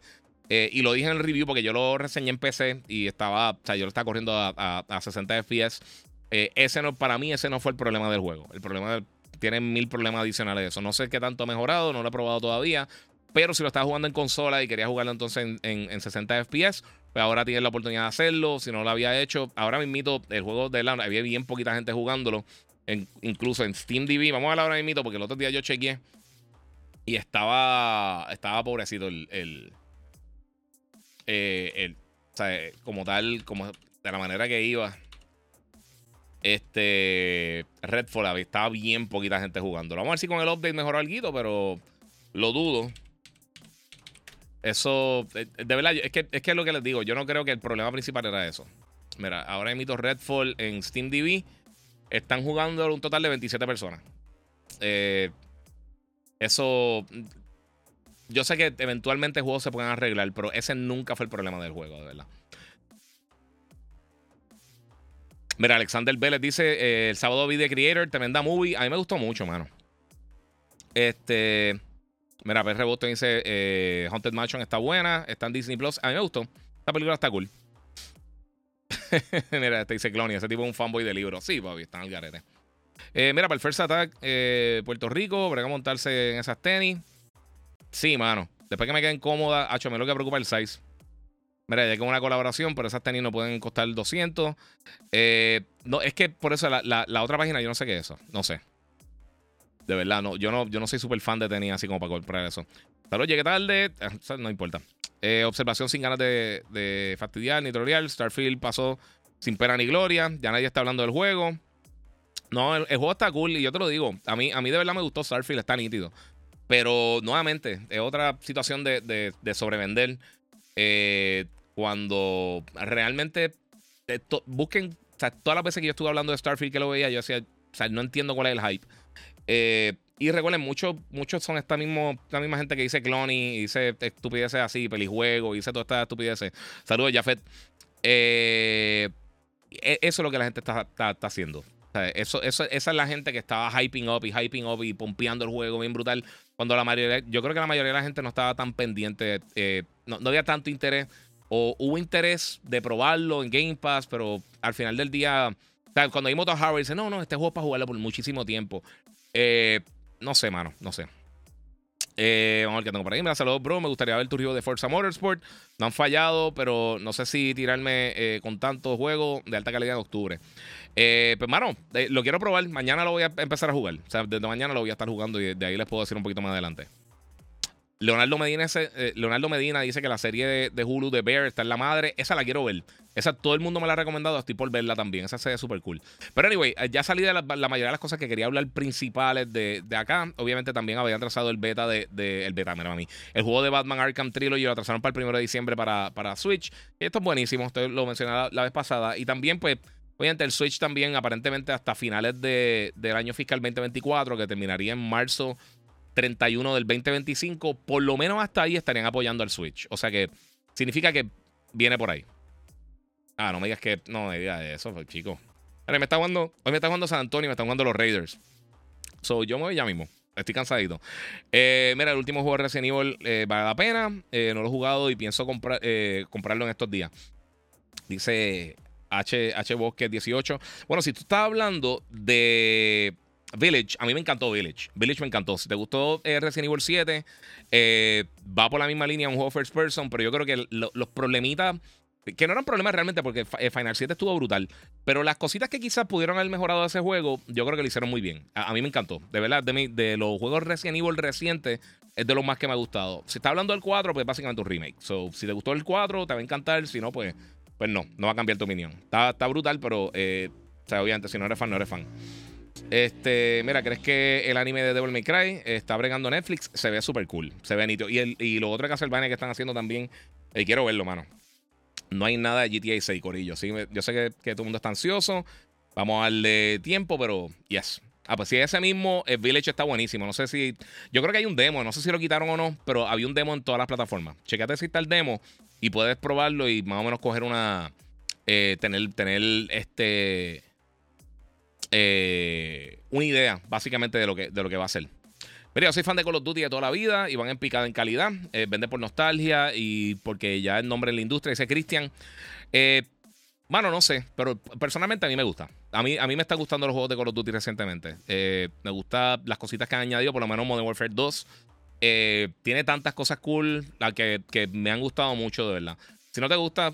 y lo dije en el review porque yo lo reseñé en PC y estaba, o sea, yo lo estaba corriendo a, 60 FPS. ese no, para mí ese no fue el problema del juego. El problema tiene mil problemas adicionales de eso. No sé qué tanto ha mejorado, no lo he probado todavía. Pero si lo estás jugando en consola y querías jugarlo entonces en, 60 FPS, pues ahora tienes la oportunidad de hacerlo. Si no lo había hecho, ahora mismo el juego de la había bien poquita gente jugándolo. incluso en Steam TV. Vamos a hablar ahora mismo porque el otro día yo chequeé y estaba, estaba pobrecito el, el, eh, o sea, como tal, como de la manera que iba. Este Redfall estaba bien poquita gente jugándolo. Vamos a ver si con el update mejoró algo, pero lo dudo. Eso, eh, de verdad, es que, es que es lo que les digo. Yo no creo que el problema principal era eso. Mira, ahora emito Redfall en Steam TV. Están jugando un total de 27 personas. Eh, eso. Yo sé que eventualmente juegos se pueden arreglar, pero ese nunca fue el problema del juego, de verdad. Mira, Alexander Vélez dice: eh, El sábado vi The Creator, tremenda movie. A mí me gustó mucho, mano. Este. Mira, PR Boston dice: eh, Haunted Mansion está buena, está en Disney Plus. A mí me gustó. Esta película está cool. mira, este dice Clony, ese tipo es un fanboy de libros. Sí, papi, está en el garete. Eh, mira, para el First Attack, eh, Puerto Rico, para montarse en esas tenis. Sí, mano. Después que me queden cómodas, hecho, me lo que preocupa el size. Mira, ya que una colaboración, pero esas tenis no pueden costar 200. Eh, no, es que por eso la, otra página yo no sé qué es eso. No sé. De verdad, no, yo no, yo no soy súper fan de tenis así como para comprar eso. Pero llegué tarde, no importa. Eh, observación sin ganas de, de fastidiar ni trolear. Starfield pasó sin pena ni gloria. Ya nadie está hablando del juego. No, el, juego está cool y yo te lo digo. A mí, a mí de verdad me gustó Starfield, está nítido. Pero nuevamente, es otra situación de, de, sobrevender. Eh, cuando realmente eh, busquen, o sea, todas las veces que yo estuve hablando de Starfield que lo veía, yo decía, no entiendo cuál es el hype. Eh, y recuerden, muchos, muchos son esta, mismo, misma gente que dice clony, dice estupideces así, pelijuego, dice todas estas estupideces. Saludos, Jafet. Eh, e, eso es lo que la gente está, haciendo. eso, eso, esa es la gente que estaba hyping up y hyping up y pompeando el juego bien brutal. Cuando la mayoría, yo creo que la mayoría de la gente no estaba tan pendiente, eh, no, había tanto interés o hubo interés de probarlo en Game Pass, pero al final del día, cuando vimos a Harvard, dice, no, no, este juego es para jugarlo por muchísimo tiempo. Eh, no sé, mano, no sé. Eh, vamos a ver qué tengo por ahí. Me saludos, bro. Me gustaría ver tu review de Forza Motorsport. No han fallado, pero no sé si tirarme eh, con tantos juegos de alta calidad en octubre. Eh, pues, mano, lo quiero probar. Mañana lo voy a empezar a jugar. O sea, desde mañana lo voy a estar jugando y de ahí les puedo decir un poquito más adelante. Leonardo Medina, eh, Leonardo Medina dice que la serie de, Hulu de Bear está en la madre. Esa la quiero ver. Esa todo el mundo me la ha recomendado. Estoy por verla también. Esa serie es súper cool. Pero anyway, eh, ya salí de la, mayoría de las cosas que quería hablar principales de, acá. Obviamente también habían trazado el beta de, el beta, mira a mí. El juego de Batman Arkham Trilogy lo trazaron para el 1 de diciembre para, para Switch. Esto es buenísimo. Esto lo mencioné la, vez pasada. Y también, pues, obviamente el Switch también aparentemente hasta finales del año fiscal 2024, que terminaría en marzo 31 del 2025, por lo menos hasta ahí estarían apoyando al Switch. O sea que significa que viene por ahí. Ah, no me digas que. No me digas eso, pues, chico. me está jugando, hoy me está jugando San Antonio me están jugando los Raiders. So, yo me voy ya mismo. Estoy cansadito. Eh, mira, el último juego de Resident Evil eh, vale la pena. Eh, no lo he jugado y pienso comprar, comprarlo en estos días. Dice H, H Bosque 18. Bueno, si tú estás hablando de Village, a mí me encantó Village. Village me encantó. Si te gustó eh, Resident Evil 7, eh, va por la misma línea un juego first person, pero yo creo que los problemitas, que no eran problemas realmente porque eh, Final 7 estuvo brutal, pero las cositas que quizás pudieron haber mejorado de ese juego, yo creo que lo hicieron muy bien. A, mí me encantó. De verdad, de, de los juegos Resident Evil recientes, es de los más que me ha gustado. Si está hablando del 4, pues básicamente un remake. So, si te gustó el 4, te va a encantar. Si no, pues, pues no, no va a cambiar tu opinión. Está, está brutal, pero, o sea, obviamente, si no eres fan, no eres fan. Este, mira, ¿crees que el anime de Devil May Cry está bregando Netflix? Se ve súper cool. Se ve nítido. Y, el, y lo otro de Castlevania que están haciendo también. Eh, quiero verlo, mano. No hay nada de GTA 6, Corillo. ¿sí? Yo sé que, que, todo el mundo está ansioso. Vamos a darle tiempo, pero yes. Ah, pues si ese mismo, el Village está buenísimo. No sé si. Yo creo que hay un demo, no sé si lo quitaron o no, pero había un demo en todas las plataformas. Checate si está el demo y puedes probarlo y más o menos coger una. Eh, tener, tener este eh, una idea, básicamente, de lo, que, de lo que va a ser. Mira, yo soy fan de Call of Duty de toda la vida y van en picada en calidad. Eh, vende por nostalgia y porque ya el nombre en la industria dice Christian. Eh, bueno, no sé, pero personalmente a mí me gusta. A mí, a mí me están gustando los juegos de Call of Duty recientemente. Me gustan las cositas que han añadido, por lo menos Modern Warfare 2. tiene tantas cosas cool que, que me han gustado mucho, de verdad. Si no te gusta,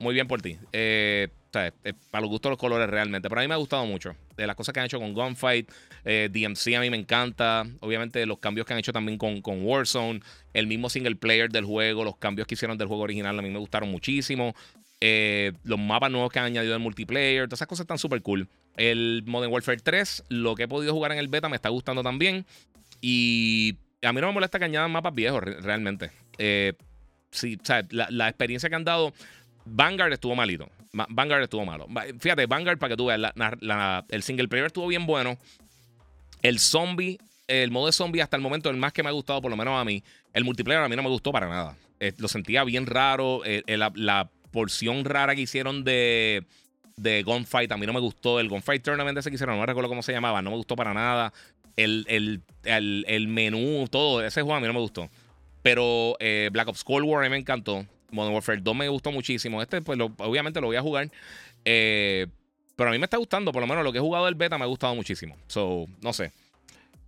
muy bien por ti. Eh, eh, para los gustos los colores realmente. Pero a mí me ha gustado mucho. De las cosas que han hecho con Gunfight, eh, DMC a mí me encanta. Obviamente los cambios que han hecho también con, con Warzone. El mismo single player del juego. Los cambios que hicieron del juego original a mí me gustaron muchísimo. Eh, los mapas nuevos que han añadido en multiplayer. Todas esas cosas están súper cool. El Modern Warfare 3, lo que he podido jugar en el beta me está gustando también. Y a mí no me molesta que añadan mapas viejos realmente. sí, o sea, la, experiencia que han dado, Vanguard estuvo malito. Vanguard estuvo malo. Fíjate, Vanguard, para que tú veas, el single player estuvo bien bueno. El zombie, el modo de zombie hasta el momento, el más que me ha gustado, por lo menos a mí. El multiplayer a mí no me gustó para nada. Eh, lo sentía bien raro. Eh, eh, la, porción rara que hicieron de, de Gunfight a mí no me gustó. El Gunfight Tournament ese que hicieron, no recuerdo cómo se llamaba, no me gustó para nada. El, el, menú, todo, ese juego a mí no me gustó. Pero Black Ops Cold War a mí me encantó. Modern Warfare 2 me gustó muchísimo. Este, pues obviamente lo voy a jugar. pero a mí me está gustando, por lo menos lo que he jugado del beta me ha gustado muchísimo. So, no sé.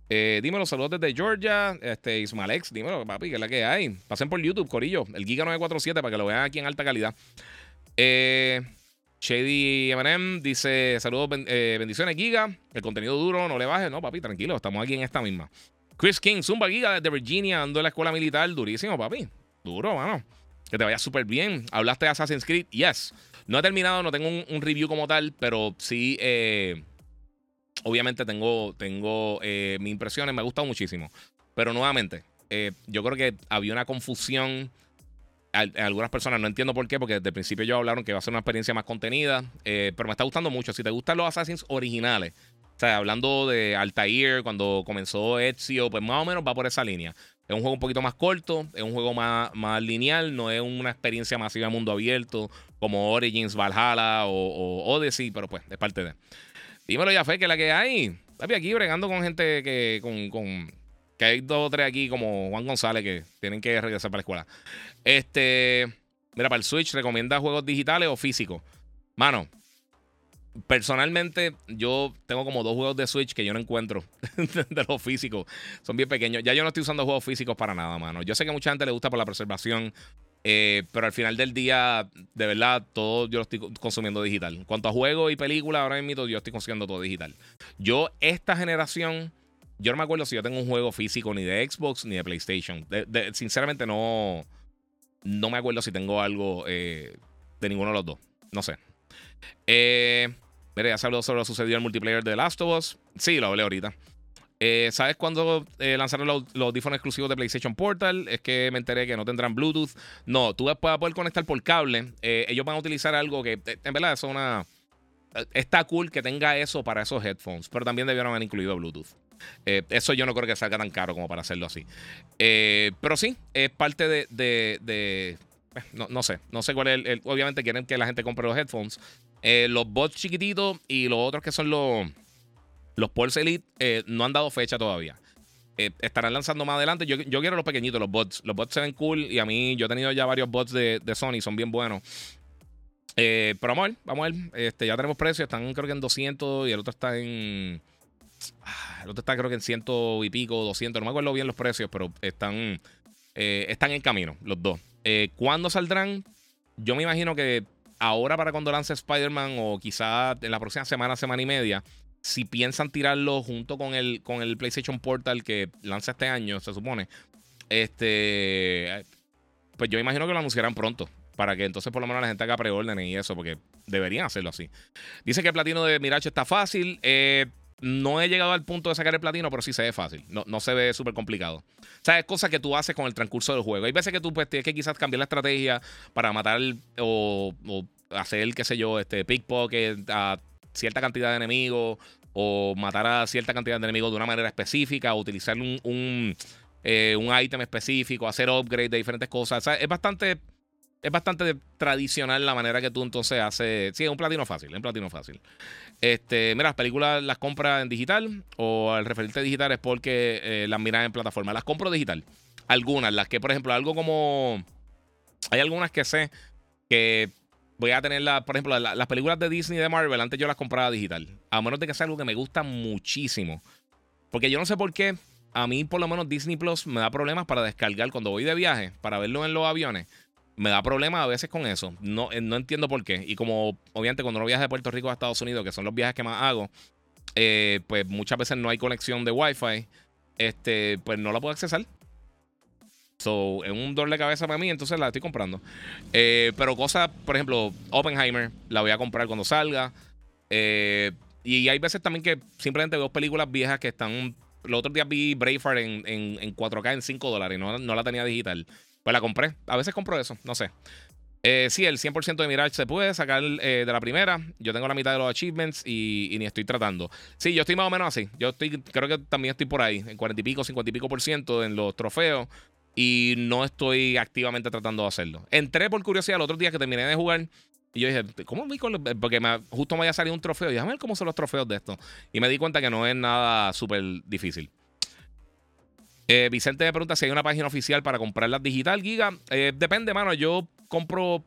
Eh, dímelo, saludos desde Georgia. Este, Ismalex, dímelo, papi, que es la que hay. Pasen por YouTube, Corillo. El Giga 947 para que lo vean aquí en alta calidad. Eh, Shady MM dice: Saludos, eh, bendiciones, Giga. El contenido duro, no le baje. No, papi, tranquilo, estamos aquí en esta misma. Chris King, Zumba Giga desde Virginia, ando en la escuela militar. Durísimo, papi. Duro, mano. Que te vaya súper bien. Hablaste de Assassin's Creed. Yes. No he terminado, no tengo un, review como tal, pero sí. Eh, obviamente tengo, tengo eh, mis impresiones, me ha gustado muchísimo. Pero nuevamente, eh, yo creo que había una confusión. algunas personas no entiendo por qué, porque desde el principio yo hablaron que va a ser una experiencia más contenida, pero me está gustando mucho. Si te gustan los Assassins originales, o sea, hablando de Altair, cuando comenzó Ezio, pues más o menos va por esa línea. Es un juego un poquito más corto, es un juego más, más lineal, no es una experiencia masiva mundo abierto como Origins, Valhalla o, o Odyssey, pero pues es parte de. Dímelo ya, Fe, que la que hay. Papi, aquí bregando con gente que. Con, con, que hay dos o tres aquí, como Juan González, que tienen que regresar para la escuela. Este. Mira, para el Switch, ¿recomienda juegos digitales o físicos? Mano, personalmente, yo tengo como dos juegos de Switch que yo no encuentro de los físicos. Son bien pequeños. Ya yo no estoy usando juegos físicos para nada, mano. Yo sé que mucha gente le gusta por la preservación. Eh, pero al final del día, de verdad, todo yo lo estoy consumiendo digital. En cuanto a juegos y películas, ahora mismo yo estoy consumiendo todo digital. Yo, esta generación, yo no me acuerdo si yo tengo un juego físico ni de Xbox ni de PlayStation. sinceramente, no, no me acuerdo si tengo algo eh, de ninguno de los dos. No sé. Eh, mire, ya se habló sobre lo sucedido en multiplayer de Last of Us. Sí, lo hablé ahorita. Eh, ¿Sabes cuándo eh, lanzaron los, audífonos exclusivos de PlayStation Portal? Es que me enteré que no tendrán Bluetooth. No, tú vas a poder conectar por cable. Eh, ellos van a utilizar algo que, en verdad, es una. Está cool que tenga eso para esos headphones, pero también debieron haber incluido Bluetooth. eso yo no creo que salga tan caro como para hacerlo así. pero sí, es parte de. no, sé, no sé cuál es el, Obviamente quieren que la gente compre los headphones. Los bots chiquititos y los otros que son los los Pulse Elite eh, no han dado fecha todavía. Eh, estarán lanzando más adelante. Yo, quiero los pequeñitos, los bots. Los bots se ven cool y a mí yo he tenido ya varios bots de, Sony, son bien buenos. Eh, pero vamos a ver, vamos a ver. Este, ya tenemos precios, están creo que en 200 y el otro está en... Ah, el otro está creo que en 100 y pico, 200. No me acuerdo bien los precios, pero están, están en camino los dos. ¿Cuándo saldrán? Yo me imagino que ahora para cuando lance Spider-Man o quizá en la próxima semana, semana y media si piensan tirarlo junto con el, con el PlayStation Portal que lanza este año, se supone, este, pues yo imagino que lo anunciarán pronto. Para que entonces por lo menos la gente haga preórdenes y eso, porque deberían hacerlo así. Dice que el platino de Mirage está fácil. Eh, no he llegado al punto de sacar el platino, pero sí se ve fácil. No, no se ve súper complicado. O sea, es cosa que tú haces con el transcurso del juego. Hay veces que tú pues, tienes que quizás cambiar la estrategia para matar o, o hacer, qué sé yo, este pickpocket a cierta cantidad de enemigos o matar a cierta cantidad de enemigos de una manera específica o utilizar un, un, eh, un ítem específico, hacer upgrade de diferentes cosas. es bastante es bastante tradicional la manera que tú entonces haces. Sí, es un platino fácil, es un platino fácil. Este, mira, las películas las compras en digital o al referirte digital es porque eh, las miras en plataforma. Las compro digital. Algunas, las que, por ejemplo, algo como. Hay algunas que sé que voy a tener, la, por ejemplo, las películas de Disney y de Marvel, antes yo las compraba digital. A menos de que sea algo que me gusta muchísimo. Porque yo no sé por qué, a mí por lo menos Disney Plus me da problemas para descargar cuando voy de viaje, para verlo en los aviones. Me da problemas a veces con eso. No, eh, no entiendo por qué. Y como obviamente cuando uno viaja de Puerto Rico a Estados Unidos, que son los viajes que más hago, eh, pues muchas veces no hay conexión de Wi-Fi. Este, pues no la puedo accesar. So, es un dolor de cabeza para mí, entonces la estoy comprando. Eh, pero cosas, por ejemplo, Oppenheimer, la voy a comprar cuando salga. Eh, y hay veces también que simplemente veo películas viejas que están. Los otros días vi Braveheart en, en, 4K en 5 dólares, no, no la tenía digital. Pues la compré. A veces compro eso, no sé. Eh, sí, el 100% de Mirage se puede sacar eh, de la primera. Yo tengo la mitad de los achievements y, ni estoy tratando. Sí, yo estoy más o menos así. Yo estoy, creo que también estoy por ahí, en 40 y pico, 50 y pico por ciento en los trofeos. Y no estoy activamente tratando de hacerlo. Entré por curiosidad el otro día que terminé de jugar. Y yo dije, ¿cómo vi con Porque justo me había salido un trofeo. Y dije, a ver cómo son los trofeos de esto. Y me di cuenta que no es nada súper difícil. Eh, Vicente me pregunta si hay una página oficial para comprarlas digital, Giga. depende, mano. Yo compro.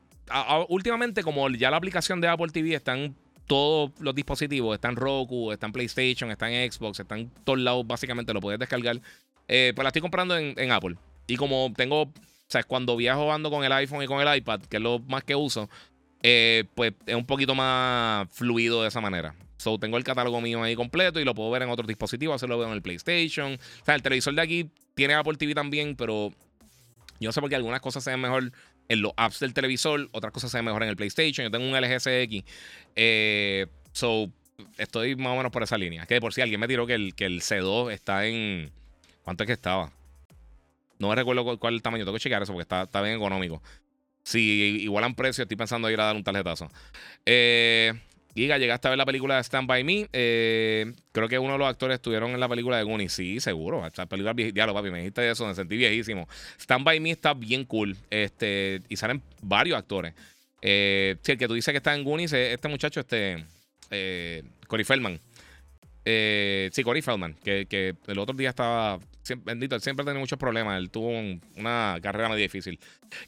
últimamente, como ya la aplicación de Apple TV está en todos los dispositivos, está en Roku, está en PlayStation, está en Xbox, está en todos lados, básicamente lo puedes descargar. Eh, pues la estoy comprando en, Apple. Y como tengo, o sea, cuando viajo ando con el iPhone y con el iPad, que es lo más que uso, eh, pues es un poquito más fluido de esa manera. So, tengo el catálogo mío ahí completo y lo puedo ver en otros dispositivos, así lo veo en el PlayStation. O sea, el televisor de aquí tiene Apple TV también, pero yo no sé por qué algunas cosas se ven mejor en los apps del televisor, otras cosas se ven mejor en el PlayStation. Yo tengo un LG CX. Eh, so, estoy más o menos por esa línea. Que por si alguien me tiró que el, que el C2 está en. ¿Cuánto es que estaba? No me recuerdo cuál, es el tamaño. Tengo que checar eso porque está, está bien económico. Si igualan precio, estoy pensando ir a dar un tarjetazo. Eh, Giga, llegaste a ver la película de Stand By Me. Eh, creo que uno de los actores estuvieron en la película de Goonies. Sí, seguro. Esta película diálogo, papi, me dijiste eso, me sentí viejísimo. Stand By Me está bien cool. Este, y salen varios actores. Eh, sí, el que tú dices que está en Goonies es este muchacho, este. Eh, Cory Feldman. Eh, sí, Cory Feldman, que, el otro día estaba. Bendito, él siempre tenía muchos problemas. Él tuvo una carrera medio difícil.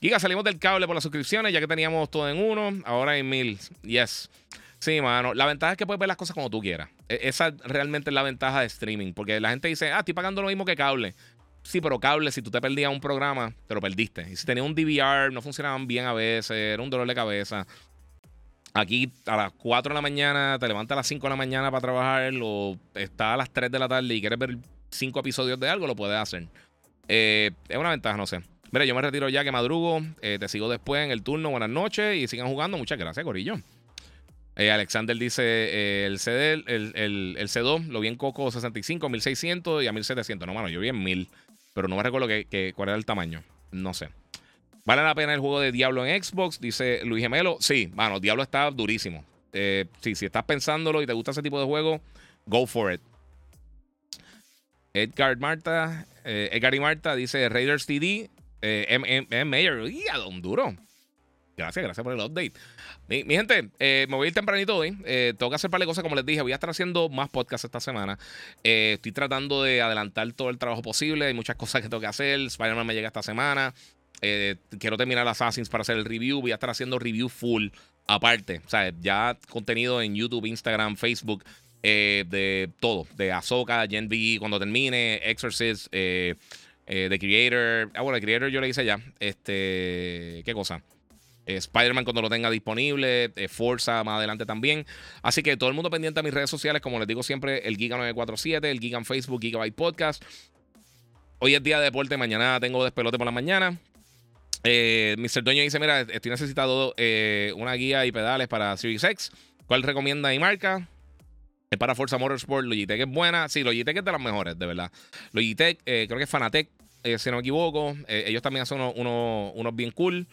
Giga, salimos del cable por las suscripciones, ya que teníamos todo en uno. Ahora hay mil. Yes. Sí, mano. La ventaja es que puedes ver las cosas como tú quieras. E, esa realmente es la ventaja de streaming. Porque la gente dice, ah, estoy pagando lo mismo que cable. Sí, pero cable, si tú te perdías un programa, te lo perdiste. Y si tenías un DVR, no funcionaban bien a veces, era un dolor de cabeza. Aquí a las 4 de la mañana, te levantas a las 5 de la mañana para trabajar, o estás a las 3 de la tarde y quieres ver 5 episodios de algo, lo puedes hacer. Eh, es una ventaja, no sé. Mira, yo me retiro ya que madrugo. Eh, te sigo después en el turno. Buenas noches y sigan jugando. Muchas gracias, Corillo. Eh, Alexander dice el CD, el, el, el, C2 lo vi en Coco 65, 1600 y a 1700. No, mano, yo vi en 1000, pero no me recuerdo que, cuál era el tamaño. No sé. ¿Vale la pena el juego de Diablo en Xbox? Dice Luis Gemelo. Sí, mano, Diablo está durísimo. Sí, si estás pensándolo y te gusta ese tipo de juego, go for it. Edgar Marta, Edgar y Marta dice Raiders TD, M, M, Mayor, y a un duro. Gracias, gracias por el update. Mi, gente, eh, me voy a ir tempranito hoy. Eh, tengo que hacer par de cosas, como les dije. Voy a estar haciendo más podcasts esta semana. Eh, estoy tratando de adelantar todo el trabajo posible. Hay muchas cosas que tengo que hacer. Spider-Man me llega esta semana. quiero terminar Assassins para hacer el review. Voy a estar haciendo review full aparte. O sea, ya contenido en YouTube, Instagram, Facebook. De todo. De Ahsoka, Gen B, cuando termine, Exorcist, The Creator. Ah, bueno, The Creator yo le hice ya. Este. ¿Qué cosa? Eh, Spider-Man cuando lo tenga disponible, eh, Forza más adelante también. Así que todo el mundo pendiente a mis redes sociales, como les digo siempre, el Giga947, el Giga en Facebook, Gigabyte Podcast. Hoy es día de deporte, mañana tengo despelote por la mañana. Eh, Mr. Dueño dice: Mira, estoy necesitado una guía y pedales para Series X. ¿Cuál recomienda y marca? Es para Forza Motorsport. Logitech es buena. Sí, Logitech es de las mejores, de verdad. Logitech, creo que es Fanatec, si no me equivoco. ellos también hacen unos bien cool.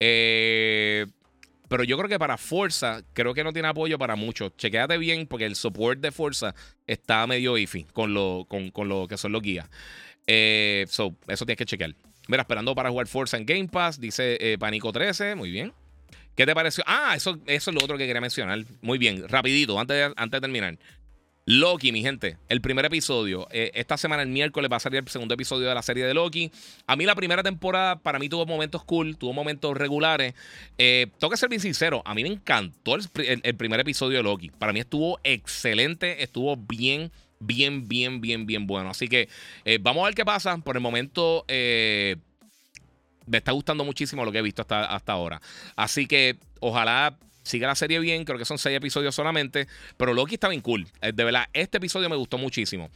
Eh, pero yo creo que para Forza, creo que no tiene apoyo para muchos. Chequéate bien, porque el support de Forza está medio iffy con lo, con, lo que son los guías. Eh, eso tienes que chequear. Mira, esperando para jugar Forza en Game Pass, dice eh, Panico 13. Muy bien. ¿Qué te pareció? Ah, eso, eso es lo otro que quería mencionar. Muy bien, rapidito, antes antes de terminar. Loki, mi gente, el primer episodio. Eh, esta semana, el miércoles, va a salir el segundo episodio de la serie de Loki. A mí la primera temporada, para mí tuvo momentos cool, tuvo momentos regulares. Eh, tengo que ser bien sincero, a mí me encantó el, primer episodio de Loki. Para mí estuvo excelente, estuvo bien, bien, bien, bien, bien bueno. Así que eh, vamos a ver qué pasa. Por el momento... me está gustando muchísimo lo que he visto hasta, hasta ahora. Así que ojalá sigue la serie bien, creo que son seis episodios solamente, pero Loki está bien cool. Eh, de verdad, este episodio me gustó muchísimo.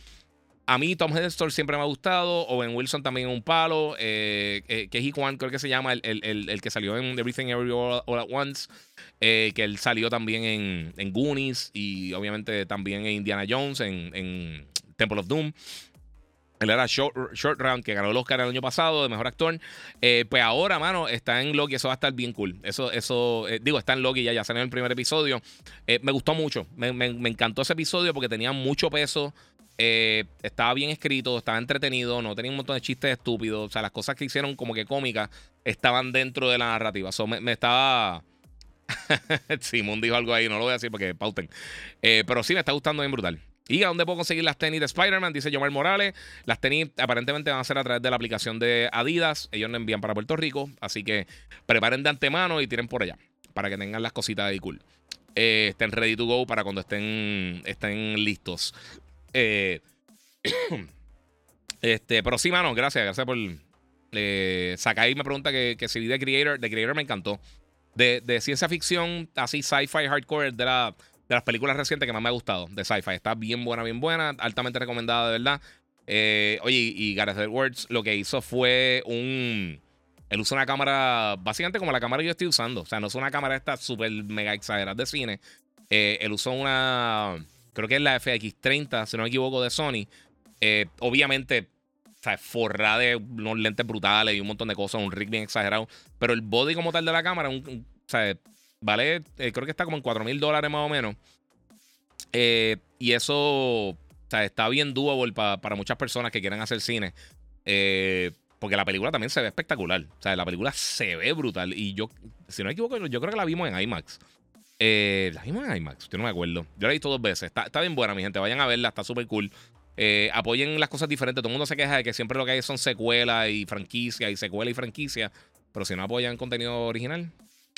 A mí Tom Hiddleston siempre me ha gustado, Owen Wilson también un palo, eh, eh, que es Juan creo que se llama, el, que salió en Everything Everywhere All, at Once, que él salió también en, en, Goonies y obviamente también en Indiana Jones, en, en Temple of Doom. Él era Short, Short, Round, que ganó el Oscar el año pasado de mejor actor. Eh, pues ahora, mano, está en Loki. Eso va a estar bien cool. Eso, eso eh, digo, está en Loki ya, ya salió en el primer episodio. Eh, me gustó mucho. Me, me, encantó ese episodio porque tenía mucho peso. estaba bien escrito, estaba entretenido, no tenía un montón de chistes estúpidos. O sea, las cosas que hicieron como que cómicas estaban dentro de la narrativa. So, me, me estaba. Simón dijo algo ahí, no lo voy a decir porque pauten. pero sí me está gustando bien brutal. ¿Y a dónde puedo conseguir las tenis de Spider-Man? Dice Yomar Morales. Las tenis aparentemente van a ser a través de la aplicación de Adidas. Ellos no envían para Puerto Rico. Así que preparen de antemano y tiren por allá. Para que tengan las cositas de cool. Eh, estén ready to go para cuando estén, estén listos. Eh, este, pero sí, mano, gracias. Gracias por. Eh, Sakai me pregunta que, si vi The Creator. The Creator me encantó. De, de ciencia ficción, así sci-fi hardcore, de la de las películas recientes que más me ha gustado de sci-fi. Está bien buena, bien buena, altamente recomendada, de verdad. Eh, oye, y Gareth Edwards lo que hizo fue un. Él usa una cámara, básicamente como la cámara que yo estoy usando. O sea, no es una cámara esta súper mega exagerada de cine. Eh, él usó una. Creo que es la FX30, si no me equivoco, de Sony. Eh, obviamente, o sea, forrada de unos lentes brutales y un montón de cosas, un rig bien exagerado. Pero el body como tal de la cámara, un, o sea, Vale, eh, creo que está como en 4 mil dólares más o menos. Eh, y eso está bien doable para muchas personas que quieran hacer cine. Eh, porque la película también se ve espectacular. O sea, la película se ve brutal. Y yo, si no me equivoco, yo creo que la vimos en IMAX. la vimos en IMAX, yo no me acuerdo. Yo la he visto dos veces. Está, está bien buena, mi gente. Vayan a verla, está súper cool. apoyen las cosas diferentes. Todo el mundo se queja de que siempre lo que hay son secuelas y franquicia y secuela y franquicia. Pero si no apoyan contenido original,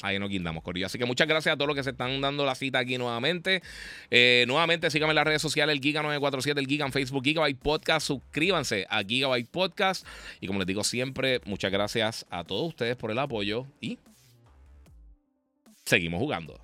Ahí nos guindamos, Corillo. Así que muchas gracias a todos los que se están dando la cita aquí nuevamente. Eh, nuevamente, síganme en las redes sociales, el Giga947, el Giga en Facebook, Gigabyte Podcast. Suscríbanse a Gigabyte Podcast. Y como les digo siempre, muchas gracias a todos ustedes por el apoyo y seguimos jugando.